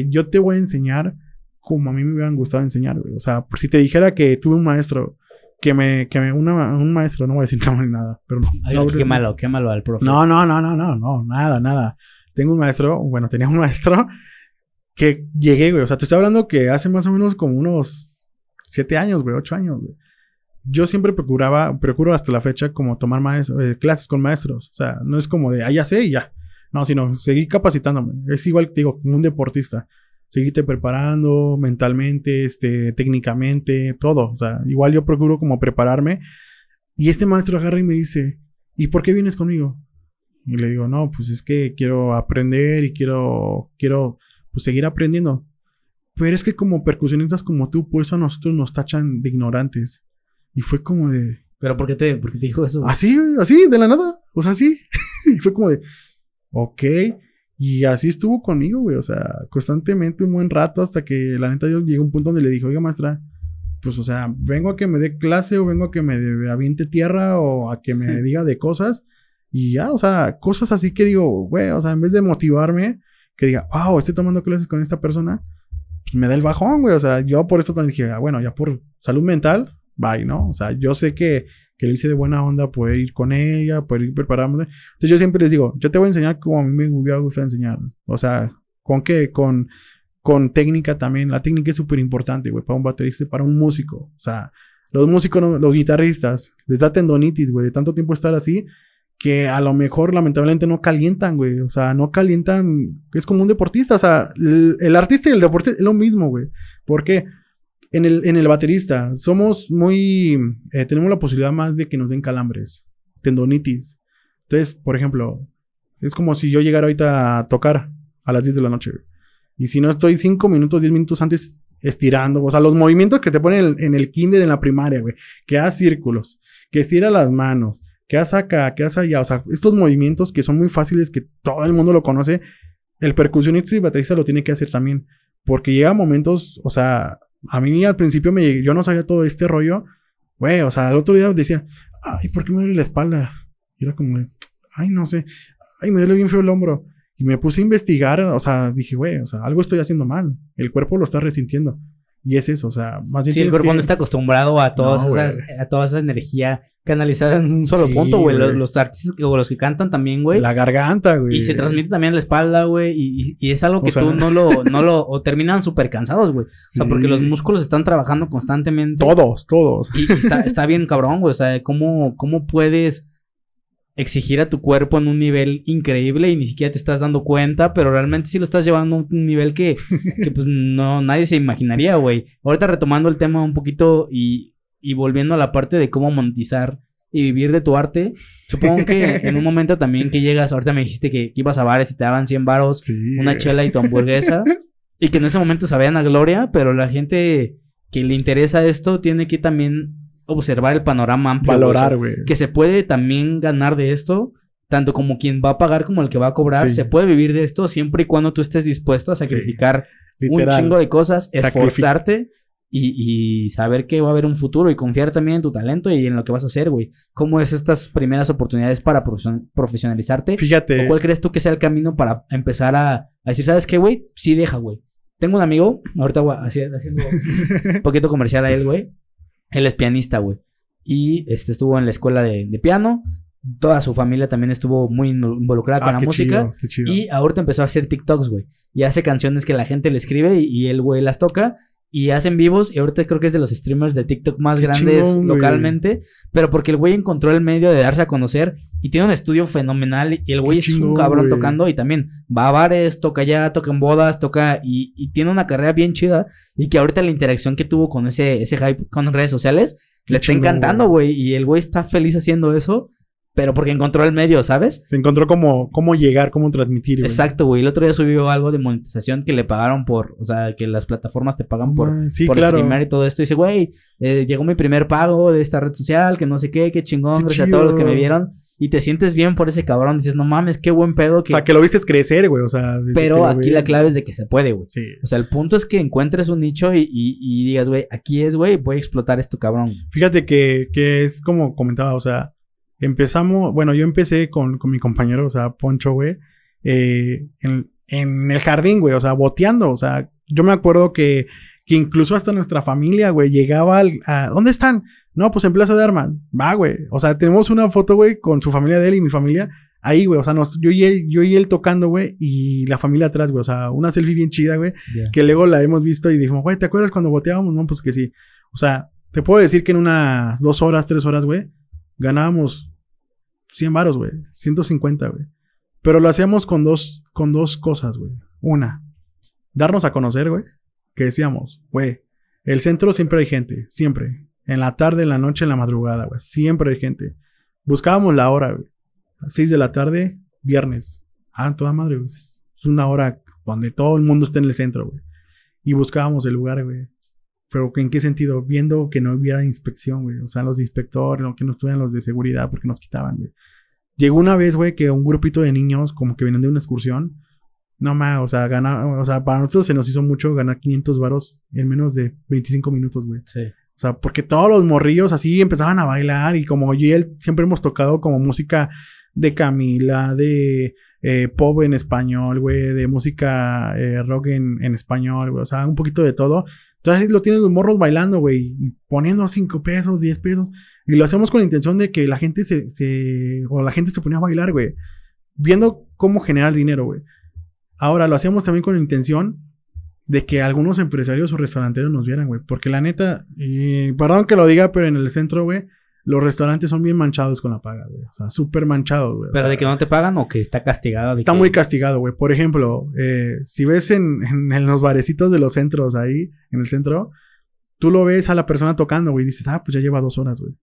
yo te voy a enseñar como a mí me hubieran gustado enseñar, güey. O sea, por si te dijera que tuve un maestro que me, que me, una- un maestro, no voy a decir [laughs] nada, nada, pero no. Ay, no, qué malo, qué malo al profe. no, no, no, no, no, no, nada, nada. Tengo un maestro, bueno, tenía un [laughs] maestro que llegué, güey. O sea, te estoy hablando que hace más o menos como unos siete años, güey, ocho años, güey. Yo siempre procuraba, procuro hasta la fecha como tomar eh, clases con maestros. O sea, no es como de, ah, ya sé y ya. No, sino seguir capacitándome. Es igual, te digo, como un deportista. Seguirte preparando mentalmente, este, técnicamente, todo. O sea, igual yo procuro como prepararme. Y este maestro agarra y me dice, ¿y por qué vienes conmigo? Y le digo, no, pues es que quiero aprender y quiero, quiero, pues seguir aprendiendo. Pero es que como percusionistas como tú, por eso a nosotros nos tachan de ignorantes. Y fue como de, ¿Pero por qué te, por qué te dijo eso? así, así, de la nada. O sea, así. [laughs] y fue como de, ok. Y así estuvo conmigo, güey. O sea, constantemente un buen rato hasta que la neta yo llegué a un punto donde le dije, oiga, maestra, pues, o sea, vengo a que me dé clase o vengo a que me de- aviente tierra o a que me [laughs] diga de cosas. Y ya, o sea, cosas así que digo, güey, o sea, en vez de motivarme, que diga, wow, estoy tomando clases con esta persona, me da el bajón, güey. O sea, yo por eso dije, ah, bueno, ya por salud mental, bye, ¿no? O sea, yo sé que, que lo hice de buena onda, poder ir con ella, poder ir preparándome. Entonces yo siempre les digo, yo te voy a enseñar como a mí me hubiera gustado enseñar. O sea, ¿con qué? Con, con técnica también. La técnica es súper importante, güey, para un baterista para un músico. O sea, los músicos, los guitarristas, les da tendonitis, güey, de tanto tiempo estar así, que a lo mejor lamentablemente no calientan, güey. O sea, no calientan, es como un deportista. O sea, el, artista y el deporte es lo mismo, güey. ¿Por qué? En el, en el baterista somos muy, eh, tenemos la posibilidad más de que nos den calambres, tendonitis. Entonces, por ejemplo, es como si yo llegara ahorita a tocar a las 10 de la noche. Y si no estoy 5 minutos, 10 minutos antes estirando, o sea, los movimientos que te ponen en el, en el kinder, en la primaria, güey, que haz círculos, que estira las manos, que haz acá, que haz allá, o sea, estos movimientos que son muy fáciles, que todo el mundo lo conoce, el percusionista y baterista lo tiene que hacer también, porque llega momentos, o sea, a mí al principio me yo no sabía todo este rollo, güey, o sea, el otro día decía, ay, ¿por qué me duele la espalda? Y era como, ay, no sé, ay, me duele bien feo el hombro. Y me puse a investigar, o sea, dije, güey, o sea, algo estoy haciendo mal. El cuerpo lo está resintiendo. Y es eso, o sea, más bien Sí, el cuerpo que- no está acostumbrado a, todas No, esas, a toda esa energía canalizada en un solo Sí, punto, güey. Los, artistas o los que cantan también, güey. La garganta, güey. Y se transmite también a la espalda, güey. Y, y- y es algo O que sea- tú no lo, [laughs] no lo, o terminan súper cansados, güey. O sea, Sí. porque los músculos están trabajando constantemente. Todos, todos. Y, y está, está bien cabrón, güey. O sea, ¿cómo, ¿cómo puedes exigir a tu cuerpo en un nivel increíble y ni siquiera te estás dando cuenta, pero realmente sí lo estás llevando a un nivel que, que pues no, nadie se imaginaría, güey. Ahorita retomando el tema un poquito y, y volviendo a la parte de cómo monetizar y vivir de tu arte, supongo que en un momento también que llegas, ahorita me dijiste que, que ibas a bares y te daban 100 varos, Sí. una chela y tu hamburguesa, y que en ese momento sabían a gloria, pero la gente que le interesa esto tiene que también observar el panorama amplio. güey. O sea, Valorar, güey. que se puede también ganar de esto, tanto como quien va a pagar como el que va a cobrar. Sí. Se puede vivir de esto siempre y cuando tú estés dispuesto a sacrificar un Literal. chingo de cosas, Sacrific- esforzarte y, y saber que va a haber un futuro y confiar también en tu talento y en lo que vas a hacer, güey. ¿Cómo es estas primeras oportunidades para profesion- profesionalizarte? Fíjate. ¿O cuál crees tú que sea el camino para empezar a, a decir, ¿sabes qué, güey? Sí, deja, güey. Tengo un amigo, ahorita voy a- haci- haciendo [laughs] un poquito comercial a él, güey. Él es pianista, güey. Y este estuvo en la escuela de, de piano. Toda su familia también estuvo muy invo- involucrada con Ah, la qué música. chido, qué chido. Y ahorita empezó a hacer TikToks, güey. Y hace canciones que la gente le escribe y, y el güey las toca. Y hacen vivos. Y ahorita creo que es de los streamers de TikTok más Qué grandes chingón, localmente. Pero porque el güey encontró el medio de darse a conocer. Y tiene un estudio fenomenal. Y el güey Qué es un cabrón güey. tocando. Y también va a bares, toca allá, toca en bodas, toca. Y, y tiene una carrera bien chida. Y que ahorita la interacción que tuvo con ese, ese hype con redes sociales. Qué le está chingón, encantando, güey. Y el güey está feliz haciendo eso. Pero porque encontró el medio, ¿sabes? Se encontró cómo, cómo llegar, cómo transmitir, güey. Exacto, güey. El otro día subió algo de monetización que le pagaron por, o sea, que las plataformas te pagan por, Ah, Sí, por claro. y todo esto. Y dice, güey, eh, llegó mi primer pago de esta red social, que no sé qué, qué chingón, Qué gracias a todos los que me vieron. Y te sientes bien por ese cabrón. Dices, no mames, qué buen pedo. O Que... sea, que lo viste crecer, güey. O sea, Pero aquí ves. la clave es de que se puede, güey. Sí. O sea, el punto es que encuentres un nicho y, y- y digas, güey, aquí es, güey, voy a explotar esto, cabrón. Fíjate que, que es como comentaba, o sea, empezamos, bueno, yo empecé con, con mi compañero, o sea, Poncho, güey, eh, en, en el jardín, güey, o sea, boteando, o sea, yo me acuerdo que, que incluso hasta nuestra familia, güey, llegaba al, a, ¿dónde están? No, pues en Plaza de Armas, va, güey, o sea, tenemos una foto, güey, con su familia de él y mi familia, ahí, güey, o sea, nos, yo, y él, yo y él tocando, güey, y la familia atrás, güey, o sea, una selfie bien chida, güey, que luego la hemos visto y dijimos, güey, ¿te acuerdas cuando boteábamos? No, pues que sí. O sea, te puedo decir que en unas dos horas, tres horas, güey, ganábamos 100 varos, güey. 150, güey. Pero lo hacíamos con dos, con dos cosas, güey. Una, darnos a conocer, güey. Que decíamos, güey, el centro siempre hay gente, siempre. En la tarde, en la noche, en la madrugada, güey. Siempre hay gente. Buscábamos la hora, güey. A 6 de la tarde, viernes. Ah, toda madre, güey. Es una hora donde todo el mundo está en el centro, güey. Y buscábamos el lugar, güey. Pero ¿en qué sentido? Viendo que no hubiera inspección, güey. O sea, los de inspector, no, que no estuvieran los de seguridad porque nos quitaban, güey. Llegó una vez, güey, que un grupito de niños como que venían de una excursión. No más, o sea, gana, o sea, para nosotros se nos hizo mucho ganar 500 varos en menos de 25 minutos, güey. Sí. O sea, porque todos los morrillos así empezaban a bailar y como yo y él siempre hemos tocado como música de Camila, de eh, pop en español, güey, de música eh, rock en, en español, güey, o sea, un poquito de todo. Entonces lo tienen los morros bailando, güey, poniendo 5 pesos, 10 pesos. Y lo hacemos con la intención de que la gente se, se o la gente se ponía a bailar, güey, viendo cómo generar dinero, güey. Ahora lo hacíamos también con la intención de que algunos empresarios o restauranteros nos vieran, güey. Porque la neta, y perdón que lo diga, pero en el centro, güey, los restaurantes son bien manchados con la paga, güey. O sea, súper manchados, güey. O Pero sea, de que no te pagan o que está castigado. de Está que- muy castigado, güey. Por ejemplo, eh, si ves en, en- en los barecitos de los centros ahí, en el centro, tú lo ves a la persona tocando, güey, y dices, ah, pues ya lleva dos horas, güey.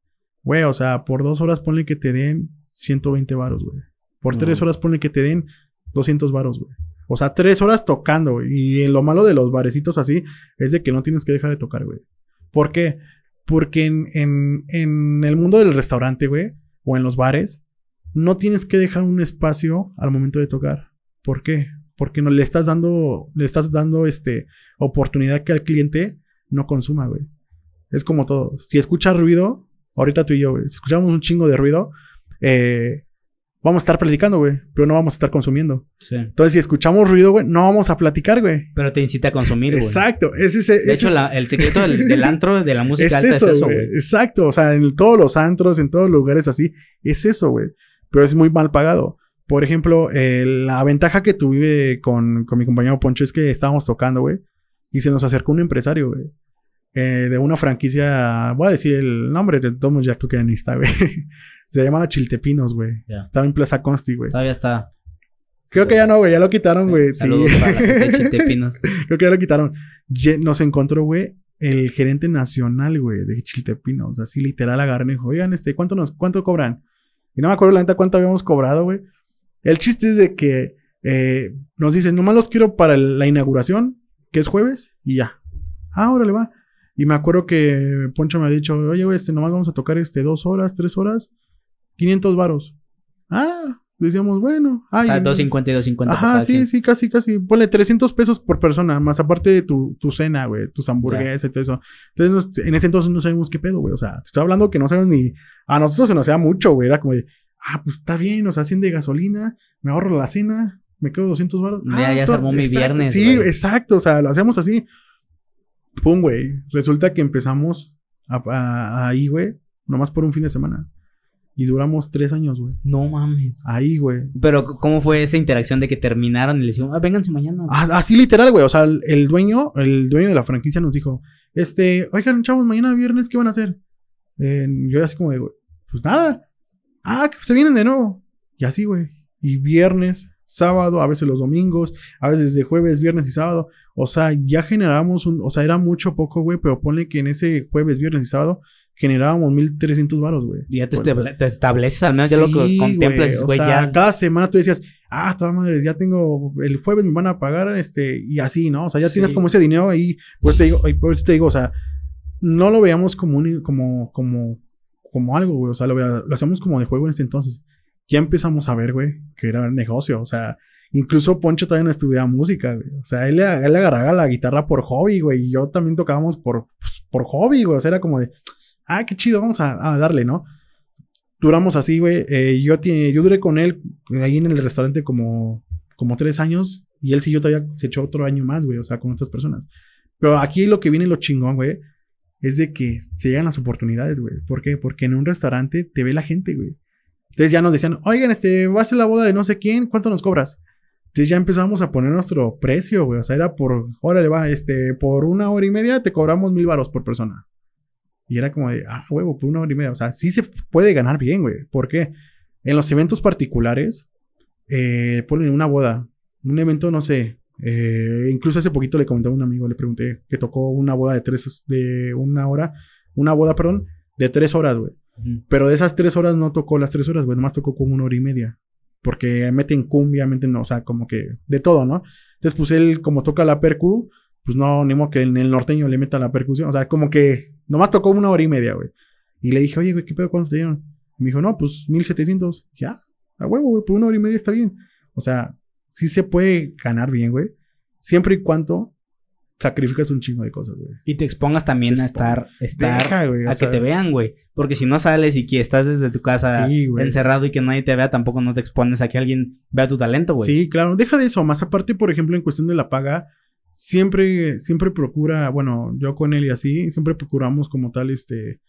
Güey, o sea, por dos horas ponle que te den 120 varos, güey. Por No. tres horas ponle que te den 200 varos, güey. O sea, tres horas tocando, güey. Y lo malo de los barecitos así es de que no tienes que dejar de tocar, güey. ¿Por qué? Porque en, en, en el mundo del restaurante, güey, o en los bares, no tienes que dejar un espacio al momento de tocar. ¿Por qué? Porque no le estás dando, le estás dando este oportunidad que al cliente no consuma, güey. Es como todo. Si escuchas ruido, ahorita tú y yo, güey, si escuchamos un chingo de ruido, eh, vamos a estar platicando, güey, pero no vamos a estar consumiendo. Sí. Entonces, si escuchamos ruido, güey, no vamos a platicar, güey. Pero te incita a consumir, güey. Exacto. Ese, ese, De hecho, ese es- la- el secreto del, del antro, de la [laughs] música es alta eso, es eso, güey. güey. Exacto. O sea, en todos los antros, en todos los lugares así, es eso, güey. Pero es muy mal pagado. Por ejemplo, eh, la ventaja que tuve con, con mi compañero Poncho es que estábamos tocando, güey. Y se nos acercó un empresario, güey. Eh, de una franquicia, voy a decir el nombre, de todos ya creo que ni está, güey. [laughs] Se llamaba Chiltepinos, güey. Estaba en Plaza Consti, güey. Todavía está. Creo que ya no, güey. Ya lo quitaron, güey. Sí. Saludos para la gente de [laughs] Chiltepinos. Creo que ya lo quitaron. Nos encontró, güey, el gerente nacional, güey, de Chiltepinos. Así literal agarran y dijo, oigan, este, ¿cuánto nos, cuánto cobran? Y no me acuerdo la neta cuánto habíamos cobrado, güey. El chiste es de que eh, nos dicen, nomás los quiero para la inauguración, que es jueves, y ya. Ah, órale, va. Y me acuerdo que Poncho me ha dicho, oye, güey, este, nomás vamos a tocar este dos horas, tres horas, 500 varos. Ah, decíamos, bueno. O Ay, sea, 250 y 250 por Ajá, sí, quien. sí, casi, casi. Ponle 300 pesos por persona, más aparte de tu, tu cena, güey, tus hamburguesas y todo eso. Entonces, en ese entonces no sabemos qué pedo, güey. O sea, te estoy hablando que no sabemos ni. A nosotros se nos da mucho, güey. Era como de, ah, pues está bien, o sea, 100 de gasolina, me ahorro la cena, me quedo 200 baros. Ya- ya se armó mi viernes, Sí, güey. exacto, o sea, lo hacemos así. Pum, güey. Resulta que empezamos a- a- ahí, güey, nomás por un fin de semana. Y duramos tres años, güey. No mames. Ahí, güey. Pero, ¿cómo fue esa interacción de que terminaron y le dijeron, ah, vénganse mañana? Ah, Así literal, güey. O sea, el, el dueño, el dueño de la franquicia nos dijo, este, oigan, chavos, mañana viernes, ¿qué van a hacer? Eh, yo así como de, güey, pues nada. Ah, que se vienen de nuevo. Y así, güey. Y viernes, sábado, a veces los domingos, a veces de jueves, viernes y sábado. O sea, ya generábamos un, o sea, era mucho poco, güey, pero ponle que en ese jueves, viernes y sábado generábamos 1300 varos, güey. Y ya te, Bueno, te estableces, al menos ya lo contemplas, güey, o sea, ya. Cada semana tú decías, ah, toda madre, ya tengo, el jueves me van a pagar, este, y así, ¿no? O sea, ya Sí. tienes como ese dinero ahí. Pues te digo, por eso te digo, o sea, no lo veamos como un, como, como, como algo, güey. O sea, lo, lo hacemos como de juego en este entonces. Ya empezamos a ver, güey, que era negocio. O sea, incluso Poncho todavía no estudiaba música, güey. O sea, él, le- agarraba la guitarra por hobby, güey. Y yo también tocábamos por, pues, por hobby, güey. O sea, era como de, ah, qué chido, vamos a, darle, ¿no? Duramos así, güey. Eh, yo, yo duré con él ahí en el restaurante como, como tres años. Y él sí, yo todavía se echó otro año más, güey. O sea, con otras personas. Pero aquí lo que viene lo chingón, güey, es de que se llegan las oportunidades, güey. ¿Por qué? Porque en un restaurante te ve la gente, güey. Entonces ya nos decían, oigan, este, va a ser la boda de no sé quién, ¿cuánto nos cobras? Entonces ya empezamos a poner nuestro precio, güey. O sea, era por, órale, va, este, por una hora y media te cobramos mil varos por persona. Y era como de, ah, huevo, por una hora y media. O sea, sí se puede ganar bien, güey. ¿Por qué? En los eventos particulares, eh, ponen una boda, un evento, no sé. eh, incluso hace poquito le comenté a un amigo, le pregunté que tocó una boda de tres, de una hora, una boda, perdón, de tres horas, güey. Pero de esas tres horas no tocó las tres horas, güey. Nomás tocó como una hora y media. Porque meten cumbia, meten, o sea, como que de todo, ¿no? Entonces, pues él, como toca la percu, pues no, ni modo que en el norteño le meta la percusión. O sea, como que nomás tocó una hora y media, güey. Y le dije, oye, güey, ¿qué pedo? ¿Cuánto te dieron? Y me dijo, no, pues 1700. Ya, a huevo, güey, por una hora y media está bien. O sea, sí se puede ganar bien, güey. Siempre y cuando sacrificas un chingo de cosas, güey. Y te expongas también Te a estar, estar Deja, güey, a que te vean, güey. Porque si no sales y que estás desde tu casa Sí, encerrado y que nadie te vea, tampoco no te expones a que alguien vea tu talento, güey. Sí, claro. Deja de eso. Más aparte, por ejemplo, en cuestión de la paga, siempre, siempre procura, bueno, yo con él y así, siempre procuramos como tal, este,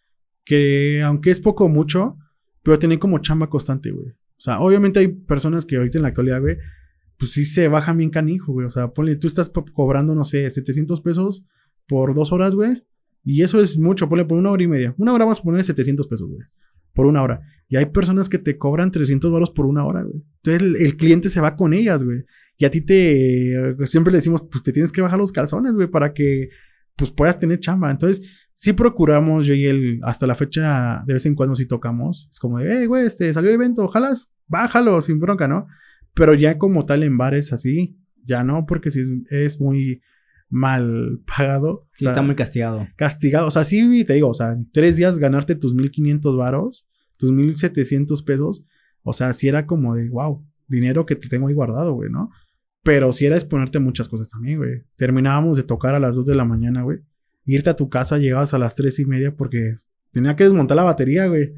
que aunque es poco o mucho, pero tener como chamba constante, güey. O sea, obviamente hay personas que ahorita en la actualidad, güey, pues sí se bajan bien canijo, güey. O sea, ponle, tú estás cobrando, no sé, 700 pesos por dos horas, güey. Y eso es mucho, ponle por una hora y media. Una hora vamos a poner 700 pesos, güey. Por una hora. Y hay personas que te cobran 300 baros por una hora, güey. Entonces el, el cliente se va con ellas, güey. Y a ti te... Siempre le decimos, pues te tienes que bajar los calzones, güey, para que pues puedas tener chamba. Entonces, sí procuramos, yo y él, hasta la fecha, de vez en cuando sí tocamos. Es como de, hey, güey, este, salió el evento, jalas, bájalo, sin bronca, ¿no? Pero ya como tal en bares así, ya no, porque sí es, es muy mal pagado. Sí, O sea, está muy castigado. castigado. O sea, sí, te digo, o sea, en tres días ganarte tus 1500 varos, tus 1700 pesos. O sea, sí era como de, wow, dinero que te tengo ahí guardado, güey, ¿no? Pero sí era exponerte a muchas cosas también, güey. Terminábamos de tocar a las 2 de la mañana, güey. Irte a tu casa, llegabas a las tres y media porque tenía que desmontar la batería, güey.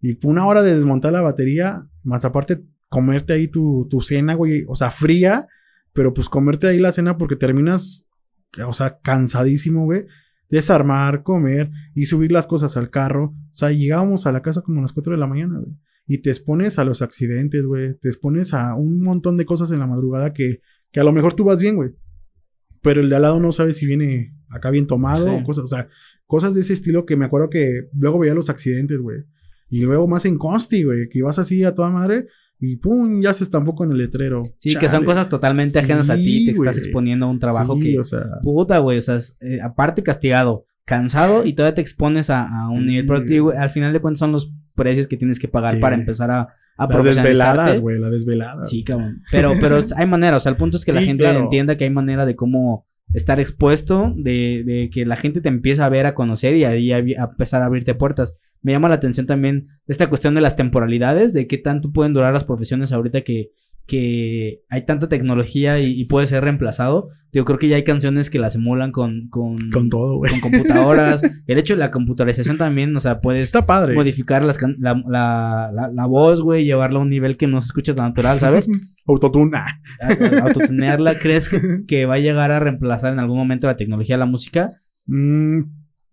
Y una hora de desmontar la batería, más aparte comerte ahí tu, tu cena, güey, o sea, fría, pero pues comerte ahí la cena porque terminas, o sea, cansadísimo, güey. Desarmar, comer y subir las cosas al carro. O sea, llegábamos a la casa como a las 4 de la mañana, güey. Y te expones a los accidentes, güey. Te expones a un montón de cosas en la madrugada que, que a lo mejor tú vas bien, güey. Pero el de al lado no sabe si viene acá bien tomado Sí. o cosas, o sea, cosas de ese estilo que me acuerdo que luego veía los accidentes, güey. Y luego más en Consti, güey, que vas así a toda madre y pum, ya se estampó con el letrero. Sí, que son cosas totalmente ajenas a ti. Te estás exponiendo a un trabajo Sí, que. o sea, Puta, güey. O sea, es, eh, aparte castigado, cansado y todavía te expones a, a un Sí, nivel. Pero digo, al final de cuentas son los precios que tienes que pagar para empezar a, a las desveladas, güey, la desvelada. Sí, cabrón. Pero, pero [laughs] hay manera. O sea, el punto es que la gente claro. entienda que hay manera de cómo estar expuesto, de, de que la gente te empieza a ver, a conocer y ahí a, a empezar a abrirte puertas. Me llama la atención también esta cuestión de las temporalidades, de qué tanto pueden durar las profesiones ahorita que, que hay tanta tecnología y, y puede ser reemplazado. Yo creo que ya hay canciones que las emulan con, con, Con todo, güey. con computadoras. [laughs] El hecho de la computarización también, o sea, puedes Está padre. modificar las can- la, la, la, la voz, güey, llevarla a un nivel que no se escucha tan natural, ¿sabes? [laughs] Autotune. ah. A- a- Autotunearla, ¿crees que, [laughs] que va a llegar a reemplazar en algún momento la tecnología la música? Mm,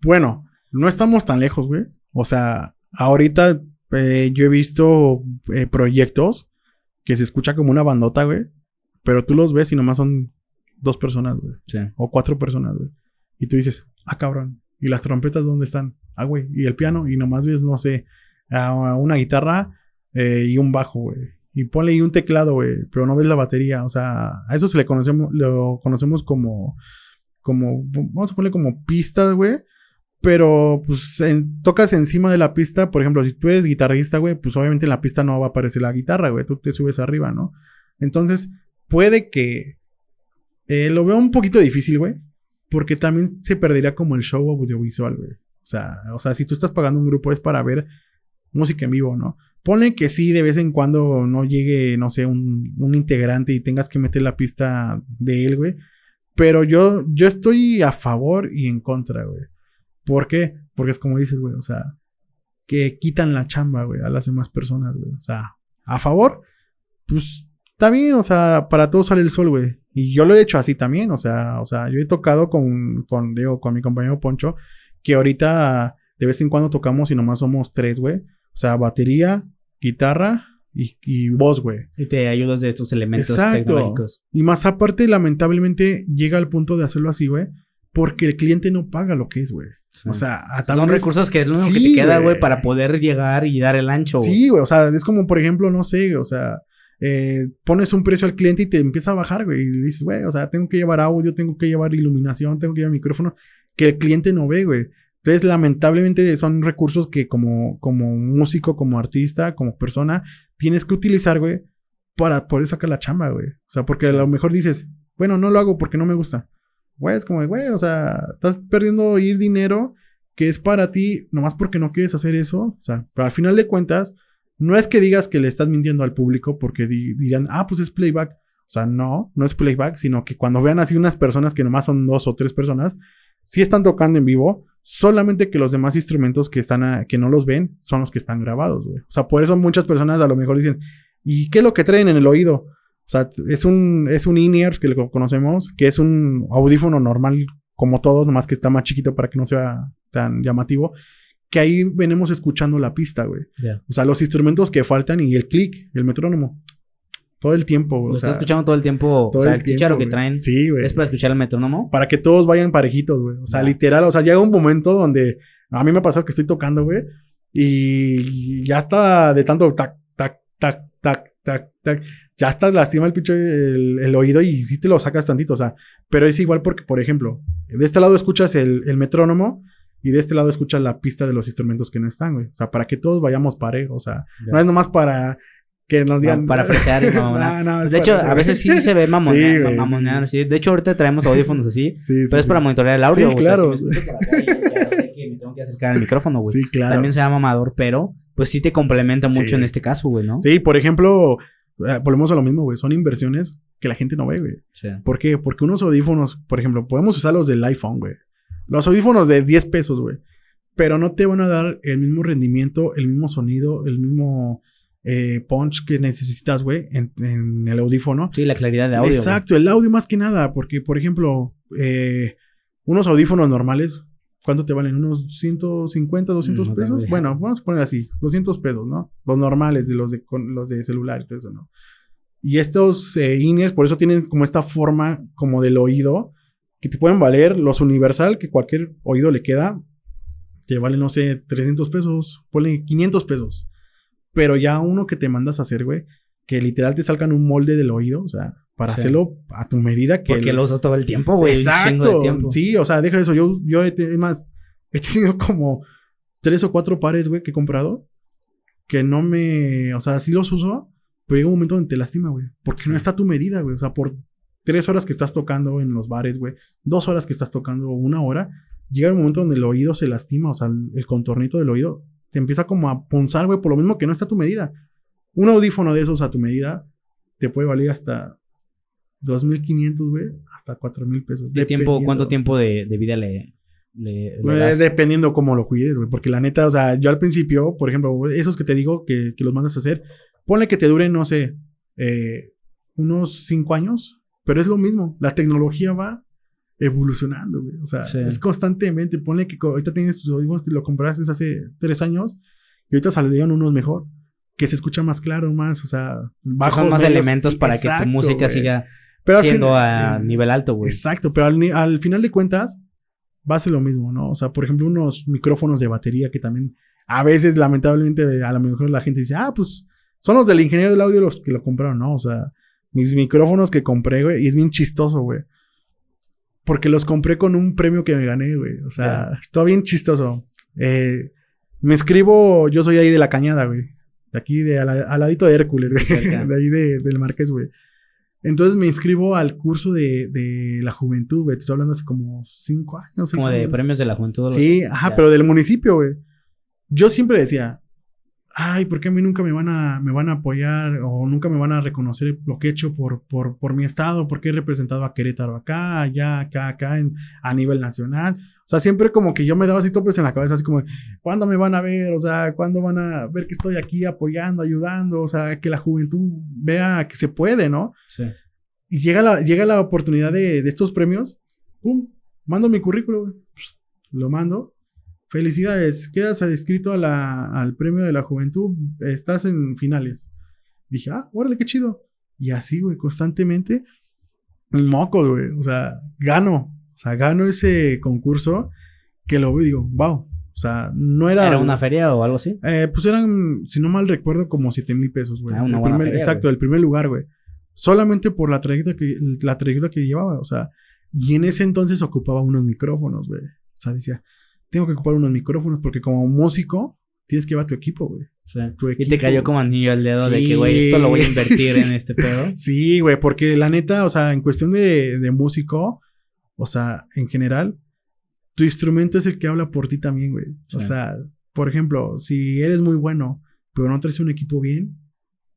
bueno, no estamos tan lejos, güey. O sea, ahorita eh, yo he visto eh, proyectos que se escucha como una bandota, güey. Pero tú los ves y nomás son dos personas, güey. Sí. O cuatro personas, güey. Y tú dices, ah, cabrón. ¿Y las trompetas dónde están? Ah, güey. ¿Y el piano? Y nomás ves, no sé, a una guitarra eh, y un bajo, güey. Y ponle ahí un teclado, güey. Pero no ves la batería. O sea, a eso se le conocemos, lo conocemos como, como, vamos a ponerle como pistas, güey. Pero, pues, tocas encima de la pista. Por ejemplo, si tú eres guitarrista, güey, pues obviamente en la pista no va a aparecer la guitarra, güey. Tú te subes arriba, ¿no? Entonces, puede que... eh, lo veo un poquito difícil, güey. Porque también se perdería como el show audiovisual, güey. O sea, o sea, si tú estás pagando un grupo es para ver música en vivo, ¿no? Ponle que sí, de vez en cuando no llegue, no sé, un, un integrante y tengas que meter la pista de él, güey. Pero yo, yo estoy a favor y en contra, güey. ¿Por qué? Porque es como dices, güey, o sea, que quitan la chamba, güey, a las demás personas, güey. O sea, a favor, pues está bien, o sea, para todos sale el sol, güey. Y yo lo he hecho así también, o sea, o sea, yo he tocado con, con, digo, con mi compañero Poncho, que ahorita de vez en cuando tocamos y nomás somos tres, güey. O sea, batería, guitarra y, y voz, güey. Y te ayudas de estos elementos Exacto. tecnológicos. Y más aparte, lamentablemente, llega al punto de hacerlo así, güey. Porque el cliente no paga lo que es, güey. O sea, son vez- recursos que es lo único que Sí, te queda, güey, para poder llegar y dar el ancho. Sí, güey. O sea, es como, por ejemplo, no sé, o sea, eh, pones un precio al cliente y te empieza a bajar, güey. Y dices, güey, o sea, tengo que llevar audio, tengo que llevar iluminación, tengo que llevar micrófono, que el cliente no ve, güey. Entonces, lamentablemente, son recursos que como, como músico, como artista, como persona, tienes que utilizar, güey, para poder sacar la chamba, güey. O sea, porque a lo mejor dices, bueno, no lo hago porque no me gusta. Güey, es como, güey, o sea, estás perdiendo ir dinero que es para ti, nomás porque no quieres hacer eso. O sea, pero al final de cuentas, no es que digas que le estás mintiendo al público porque di- dirán, ah, pues es playback. O sea, no, no es playback, sino que cuando vean así unas personas que nomás son dos o tres personas, sí están tocando en vivo, solamente que los demás instrumentos que están, que no los ven, son los que están grabados, güey. O sea, por eso muchas personas a lo mejor dicen, ¿y qué es lo que traen en el oído? O sea, es un, es un in-ear que lo conocemos, que es un audífono normal como todos, nomás que está más chiquito para que no sea tan llamativo. Que ahí venimos escuchando la pista, güey. O sea, los instrumentos que faltan y el click, el metrónomo. Todo el tiempo, güey. Lo o sea, está escuchando todo el tiempo. todo o sea, el chicharo que traen. Sí, güey. es para escuchar el metrónomo. Para que todos vayan parejitos, güey. O sea, literal, o sea, llega un momento donde a mí me ha pasado que estoy tocando, güey, y ya está de tanto tac, tac, tac, tac, tac, tac, ya hasta lastima el pinche el, el oído y sí te lo sacas tantito, o sea, pero es igual porque, por ejemplo, de este lado escuchas el, el metrónomo y de este lado escuchas la pista de los instrumentos que no están, güey. O sea, para que todos vayamos parejos, o sea, Ya. no es nomás para que nos digan... para fresear y. [laughs] No, no, de hecho, a veces sí se ve [laughs] Sí, mamonear, güey, mamonear, sí. sí. De hecho, ahorita traemos audífonos así. Sí, sí, Pero es sí. para monitorear el audio. Sí, o sea, claro. si me escucho por acá y ya sé que me tengo que acercar al micrófono, güey. Sí, claro. También se llama amador, pero pues sí te complementa mucho Sí. en este caso, güey, ¿no? Sí, por ejemplo, volvemos a lo mismo, güey. Son inversiones que la gente no ve, güey. Sí. ¿Por qué? Porque unos audífonos, por ejemplo, podemos usar los del iPhone, güey. Los audífonos de 10 pesos, güey. Pero no te van a dar el mismo rendimiento, el mismo sonido, el mismo... eh, punch que necesitas, güey, en, en el audífono. Sí, la claridad de audio. Exacto, el audio más que nada, porque, por ejemplo, eh, unos audífonos normales, ¿cuánto te valen? ¿Unos 150, 200 Mm, No pesos? Bueno, vamos a poner así, 200 pesos, ¿no? Los normales, de los de, con, los de celular y todo eso, ¿no? Y estos eh, in-ears, por eso tienen como esta forma como del oído, que te pueden valer los universal, que cualquier oído le queda, te vale, no sé, 300 pesos, ponle 500 pesos. Pero ya uno que te mandas a hacer, güey, que literal te salgan un molde del oído, o sea, para Sí. hacerlo a tu medida que... Porque el- lo usas todo el tiempo, güey. chingo de Exacto. tiempo. Sí, o sea, deja eso. Yo, yo he, más, he tenido [laughs] como tres o cuatro pares, güey, que he comprado. Que no me. O sea, sí los uso. Pero llega un momento donde te lastima, güey. Porque no está a tu medida, güey. O sea, por tres horas que estás tocando en los bares, güey. Dos horas que estás tocando, una hora. Llega un momento donde el oído se lastima. O sea, el, el contornito del oído te empieza como a punzar, güey. Por lo mismo que no está a tu medida. Un audífono de esos a tu medida te puede valer hasta 2.500, güey, hasta 4.000 pesos. ¿De tiempo. ¿Cuánto tiempo de, de vida le, le, das? dependiendo cómo lo cuides, güey. Porque la neta, o sea, yo al principio, por ejemplo, esos que te digo que, que los mandas a hacer, ponle que te duren, no sé, eh, unos 5 años, pero es lo mismo. La tecnología va evolucionando, güey. O sea, Sí. es constantemente. Ponle que ahorita tienes tus audífonos que lo compraste hace 3 años y ahorita salieron unos mejor. Que se escucha más claro, más, o sea, bajos, Son más medios, elementos para que tu música siga Pero siendo fin- a eh, nivel alto, güey. Exacto, pero al, final de cuentas va a ser lo mismo, ¿no? O sea, por ejemplo, unos micrófonos de batería que también a veces, lamentablemente, a lo mejor la gente dice, ah, pues son los del ingeniero del audio los que lo compraron, ¿no? O sea, mis micrófonos que compré, güey, y es bien chistoso, güey. Porque los compré con un premio que me gané, güey. O sea, todo bien chistoso. Eh, me escribo, yo soy ahí de la cañada, güey. De aquí, de al, al ladito de Hércules, güey. [laughs] De ahí de- del Marqués, güey. Entonces me inscribo al curso de, de la juventud, güey. Te estoy hablando hace como cinco años. Como de años. premios de la juventud. los- Sí, ajá, ya. pero del municipio, güey. Yo siempre decía, ay, ¿por qué a mí nunca me van a, me van a apoyar o nunca me van a reconocer lo que he hecho por, por, por mi estado? ¿Por qué he representado a Querétaro acá, allá, acá, acá, en, a nivel nacional? O sea, siempre como que yo me daba así topes en la cabeza, así como, ¿cuándo me van a ver? O sea, ¿cuándo van a ver que estoy aquí apoyando, ayudando? O sea, que la juventud vea que se puede, ¿no? Sí. Y llega la, llega la oportunidad de, de estos premios. ¡Pum! Mando mi currículum. Lo mando. Felicidades. Quedas inscrito a la- al premio de la juventud. Estás en finales. Dije, ah, órale, qué chido. Y así, güey, constantemente. Moco, güey. O sea, gano. O sea, gano ese concurso que lo veo y digo, wow. O sea, no era. ¿Era una feria o algo así? Eh, pues eran, si no mal recuerdo, como 7 mil pesos, güey. Ah, una El buena primer- feria, Exacto, el primer lugar, güey. Solamente por la trayectoria que, la trayectoria que llevaba, o sea. Y en ese entonces ocupaba unos micrófonos, güey. O sea, decía, tengo que ocupar unos micrófonos porque como músico tienes que llevar tu equipo, güey. Sí. Tu Y te equipo. cayó como anillo al dedo de Sí. que, güey, esto lo voy a invertir en este pedo. [laughs] Sí, güey, porque la neta, o sea, en cuestión de, de músico, o sea, en general, tu instrumento es el que habla por ti también, güey. O Sí. sea, por ejemplo, si eres muy bueno, pero no traes un equipo bien,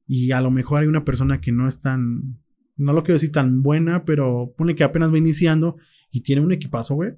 y a lo mejor hay una persona que no es tan, no lo quiero decir tan buena, pero pone que apenas va iniciando y tiene un equipazo, güey,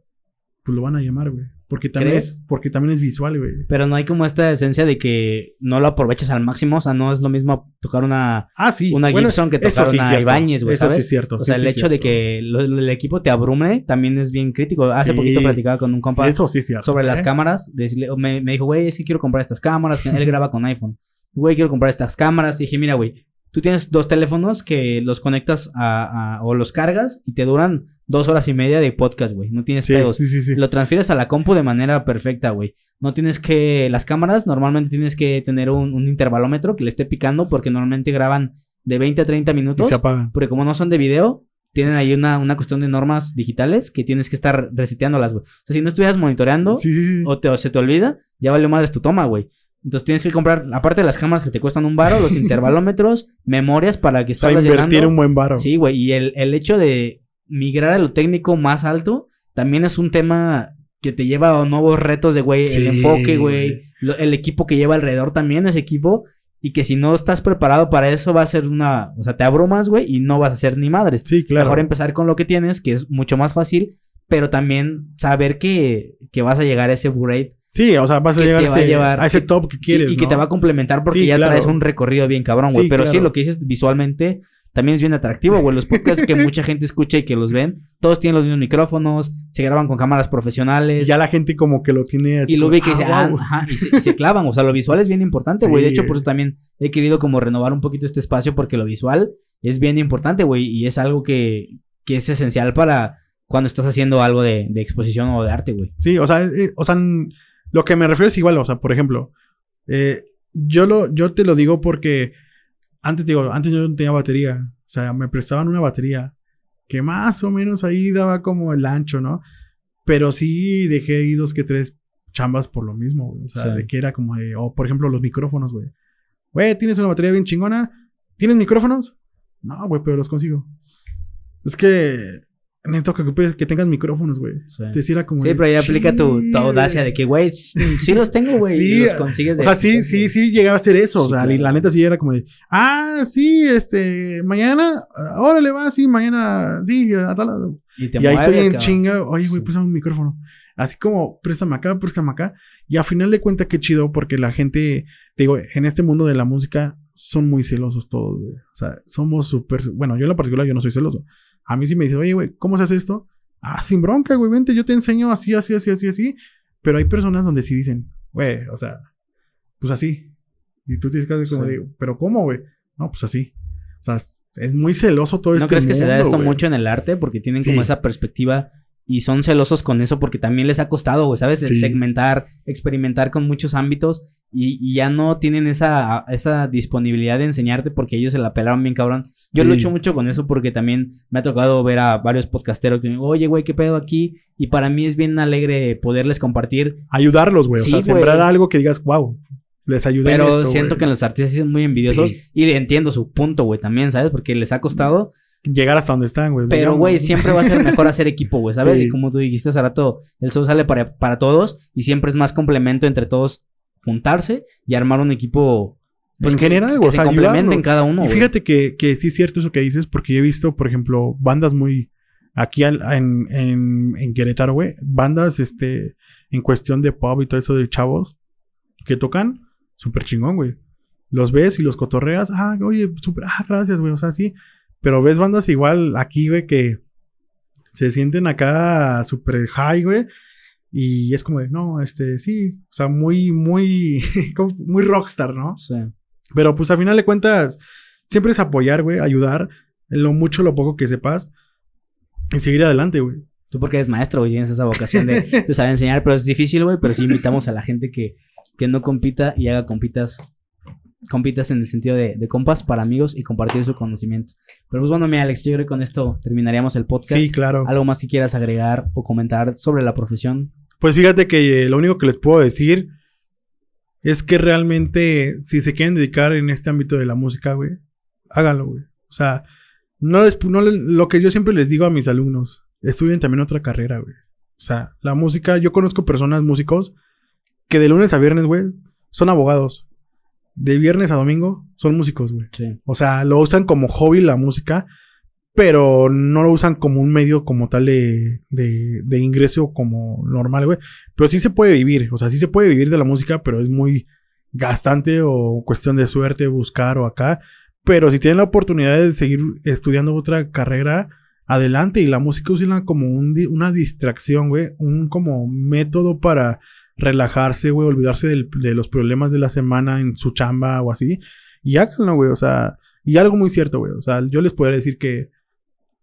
pues lo van a llamar, güey. Porque también ¿Crees? es, porque también es visual, güey. Pero no hay como esta esencia de que no lo aprovechas al máximo. O sea, no es lo mismo tocar una, Ah, sí. una Bueno, Gibson que tocar sí una. Ibáñez, güey, Eso sí es cierto. O sea, sí el hecho de que lo- el equipo te abrume también es bien crítico. Hace poquito platicaba con un compa eso cierto. sobre las ¿eh? cámaras. Decirle, me, me dijo, güey, es que quiero comprar estas cámaras. que Él graba con iPhone. Güey, quiero comprar estas cámaras. Y dije, mira, güey, tú tienes dos teléfonos que los conectas a, a- o los cargas y te duran dos horas y media de podcast, güey. No tienes Sí, pedos. sí, sí, sí. Lo transfieres a la compu de manera perfecta, güey. No tienes que. Las cámaras normalmente tienes que tener un, un intervalómetro que le esté picando porque normalmente graban de 20 a 30 Y minutos. se apagan. Porque como no son de video, tienen ahí una, una cuestión de normas digitales que tienes que estar reseteándolas, güey. O sea, si no estuvieras monitoreando Sí, sí, sí. o, te, o se te olvida, ya valió madres tu toma, güey. Entonces tienes que comprar, aparte de las cámaras que te cuestan un baro, los [laughs] intervalómetros, memorias para que O sea, invertir llenando. un buen varo. Sí, güey. Y el, el hecho de migrar a lo técnico más alto también es un tema que te lleva a nuevos retos de, güey, Sí. el enfoque, güey. El equipo que lleva alrededor también es equipo. Y que si no estás preparado para eso va a ser una... O sea, te abrumas, güey, y no vas a hacer ni madres. Sí, claro. Mejor empezar con lo que tienes, que es mucho más fácil. Pero también saber que, que vas a llegar a ese upgrade Sí, o sea, vas a que llegar llevar- a ese sí, top que Sí, quieres. y que te va a complementar porque Sí, ya claro. traes un recorrido bien cabrón, güey. Sí, Pero sí, lo que dices visualmente también es bien atractivo, güey. Los podcasts que mucha gente escucha y que los ven, todos tienen los mismos micrófonos, se graban con cámaras Y profesionales. ya la gente como que lo tiene. así Y lo ve que ah, dice, ah, ajá, y se, y se clavan. O sea, lo visual es bien importante, güey. de hecho, por eso también he querido como renovar un poquito este espacio porque lo visual es bien importante, güey. Y es algo que, que es esencial para cuando estás haciendo algo de, de exposición o de arte, güey. Sí, o sea, eh, o sea, lo que me refiero es igual, o sea, por ejemplo, eh, yo lo, yo te lo digo porque antes digo, antes yo no tenía batería, o sea, me prestaban una batería que más o menos ahí daba como el ancho, ¿no? Pero sí dejé ahí dos que tres chambas por lo mismo, güey. O sea, Sí. de que era como de, o por ejemplo, los micrófonos, güey. Güey, tienes una batería bien chingona. ¿Tienes micrófonos? No, güey, pero los consigo. Es que necesito que, ocupes- que tengas micrófonos, güey. Sí. Te decía como Sí, de, pero ahí aplica tu, "Sí, tu audacia güey". de que, güey, sí los tengo, güey. Sí, y los consigues O de- sea, sí, sí, sí llegaba a ser eso. o sea, claro. la neta sí era como de, ah, sí, este, mañana, ah, órale, va, sí, mañana, sí, a tal hora". Y, te Y ahí estoy en cabrón. chinga, oye, güey, Sí. préstame un micrófono. Así como, préstame acá, préstame acá. Y a final de cuentas, qué chido, porque la gente, te digo, en este mundo de la música, son muy celosos todos, güey. O sea, somos súper, bueno, yo en lo particular, yo no soy celoso. A mí sí me dice, oye, güey, ¿cómo se hace esto? Ah, sin bronca, güey, vente, yo te enseño así, así, así, así, así. Pero hay personas donde sí dicen, güey, o sea, pues así. Y tú tienes que hacer como Sí. de, pero ¿cómo, güey? No, pues así. O sea, es muy celoso todo ¿No este crees que se da esto mucho en el arte? Porque tienen como esa perspectiva y son celosos con eso porque también les ha costado, güey, ¿sabes? El Sí. segmentar, experimentar con muchos ámbitos y, y ya no tienen esa, esa disponibilidad de enseñarte porque ellos se la pelaron bien cabrón. Yo Sí. lucho mucho con eso porque también me ha tocado ver a varios podcasteros que me dicen, oye, güey, ¿qué pedo aquí? Y para mí es bien alegre poderles compartir ayudarlos, güey. Sí, o sea, güey. sembrar algo que digas, wow, les ayudé en Pero esto, siento güey". que los artistas son muy envidiosos Sí. y entiendo su punto, güey, también, ¿sabes? Porque les ha costado. Llegar hasta donde están, güey. Pero, güey, siempre va a ser mejor hacer equipo, güey, ¿sabes? [laughs] Sí. Y como tú dijiste hace rato, el show sale para, para todos y siempre es más complemento entre todos juntarse y armar un equipo. Pues en general, que o se sea, complementen ayudarlo. cada uno, Y fíjate que, que sí es cierto eso que dices, porque yo he visto, por ejemplo, bandas muy. Aquí al- en, en, en Querétaro, güey. Bandas, este. En cuestión de pop y todo eso de chavos. Que tocan súper chingón, güey. Los ves y los cotorreas. Ah, oye, súper. Ah, gracias, güey. O sea, sí. Pero ves bandas igual aquí, güey, que se sienten acá súper high, güey. Y es como de, no, este, sí. O sea, muy, muy. [laughs] muy rockstar, ¿no? Sí. Pero pues a final de cuentas, siempre es apoyar, güey, ayudar lo mucho, lo poco que sepas y seguir adelante, güey. Tú porque eres maestro, güey, tienes esa vocación de, [laughs] de saber enseñar, pero es difícil, güey, pero sí invitamos a la gente que, que no compita y haga compitas, compitas en el sentido de, de compas para amigos y compartir su conocimiento. Pero pues bueno, mi Alex, yo creo que con esto terminaríamos el podcast. Sí, claro. ¿Algo más que quieras agregar o comentar sobre la profesión? Pues fíjate que eh, lo único que les puedo decir es que realmente, si se quieren dedicar en este ámbito de la música, güey, háganlo, güey. O sea, no les, no lo que yo siempre les digo a mis alumnos, estudien también otra carrera, güey. O sea, la música, yo conozco personas, músicos, que de lunes a viernes, güey, son abogados. De viernes a domingo son músicos, güey. Sí. O sea, lo usan como hobby la música, pero no lo usan como un medio como tal de, de, ingreso como normal, güey. Pero sí se puede vivir, o sea, sí se puede vivir de la música, pero es muy gastante o cuestión de suerte buscar o acá. Pero si tienen la oportunidad de seguir estudiando otra carrera, adelante. Y la música usan como un una distracción, güey. Un como método para relajarse, güey. Olvidarse de los problemas de la semana en su chamba o así. Y háganlo, güey. O sea, y algo muy cierto, güey. O sea, yo les podría decir que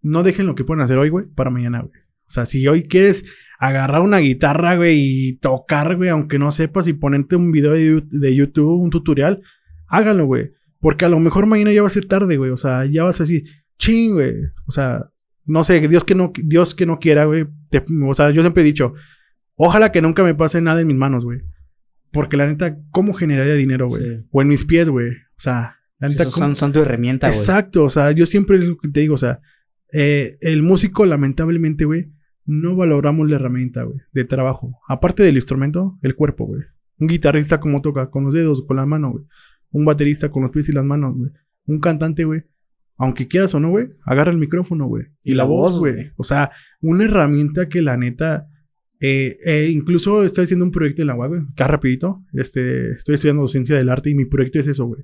no dejen lo que pueden hacer hoy, güey, para mañana, güey. O sea, si hoy quieres agarrar una guitarra, güey, y tocar, güey, aunque no sepas, y ponerte un video de, YouTube, un tutorial, háganlo, güey. Porque a lo mejor mañana ya va a ser tarde, güey. O sea, ya vas a decir, ching, güey. O sea, no sé, Dios que no, Dios que no quiera, güey. te- O sea, yo siempre he dicho, ojalá que nunca me pase nada en mis manos, güey. Porque la neta, ¿cómo generaría dinero, güey? Sí. O en mis pies, güey. O sea, la neta, Esos ¿cómo- son, son tu herramienta, güey. Exacto, o sea, yo siempre es lo que te digo, o sea, eh, el músico, lamentablemente, güey, no valoramos la herramienta, güey, de trabajo. Aparte del instrumento, el cuerpo, güey. Un guitarrista como toca, con los dedos, con la mano, güey. Un baterista con los pies y las manos, güey. Un cantante, güey. Aunque quieras o no, güey, agarra el micrófono, güey. Y, la, voz, güey. O sea, una herramienta que la neta Eh, eh, incluso estoy haciendo un proyecto en la UAG, güey, acá rapidito. Este, estoy estudiando docencia del arte y mi proyecto es eso, güey.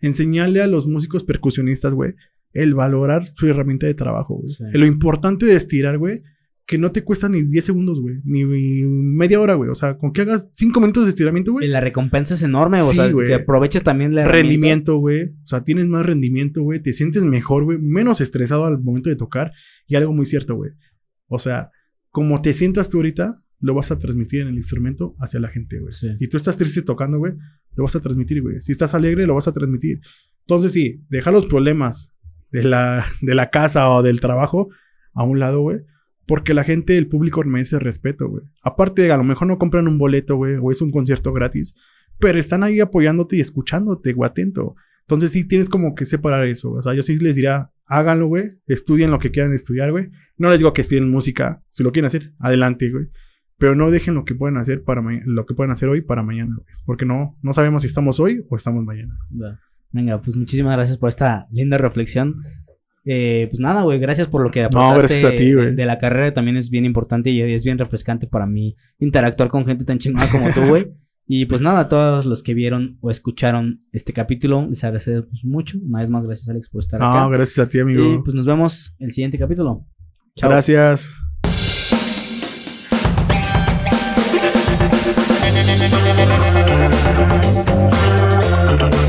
Enseñarle a los músicos percusionistas, güey, el valorar su herramienta de trabajo, güey. Sí. Lo importante de estirar, güey, que no te cuesta ni 10 segundos, güey, ni media hora, güey. O sea, con que hagas 5 minutos de estiramiento, Y güey. la recompensa es enorme, o Sí, sea, güey. que aproveches también la. Rendimiento, güey. O sea, tienes más rendimiento, güey. Te sientes mejor, güey. Menos estresado al momento de tocar. Y algo muy cierto, güey. O sea, como te sientas tú ahorita, lo vas a transmitir en el instrumento hacia la gente, güey. Sí. Si tú estás triste tocando, güey, lo vas a transmitir, güey. Si estás alegre, lo vas a transmitir. Entonces, sí, deja los problemas de la, de la casa o del trabajo a un lado, güey. Porque la gente, el público merece respeto, güey. Aparte, a lo mejor no compran un boleto, güey, o es un concierto gratis, pero están ahí apoyándote y escuchándote, güey, atento. Entonces sí tienes como que separar eso. O sea, yo sí les diría, háganlo, güey. Estudien lo que quieran estudiar, güey. No les digo que estudien música. Si lo quieren hacer, adelante, güey. Pero no dejen lo que pueden hacer para lo que pueden hacer hoy para mañana, güey. Porque no, no sabemos si estamos hoy o estamos mañana. Venga, pues muchísimas gracias por esta linda reflexión. Eh, pues nada, güey, gracias por lo que aportaste gracias a ti, güey. de la carrera. También es bien importante y es bien refrescante para mí interactuar con gente tan chingona como tú, güey. [laughs] Y pues nada, a todos los que vieron o escucharon este capítulo, les agradecemos mucho. Una vez más, gracias, Alex, por estar No, acá. gracias a ti, amigo. Y pues nos vemos el siguiente capítulo. Chao. Gracias. [laughs]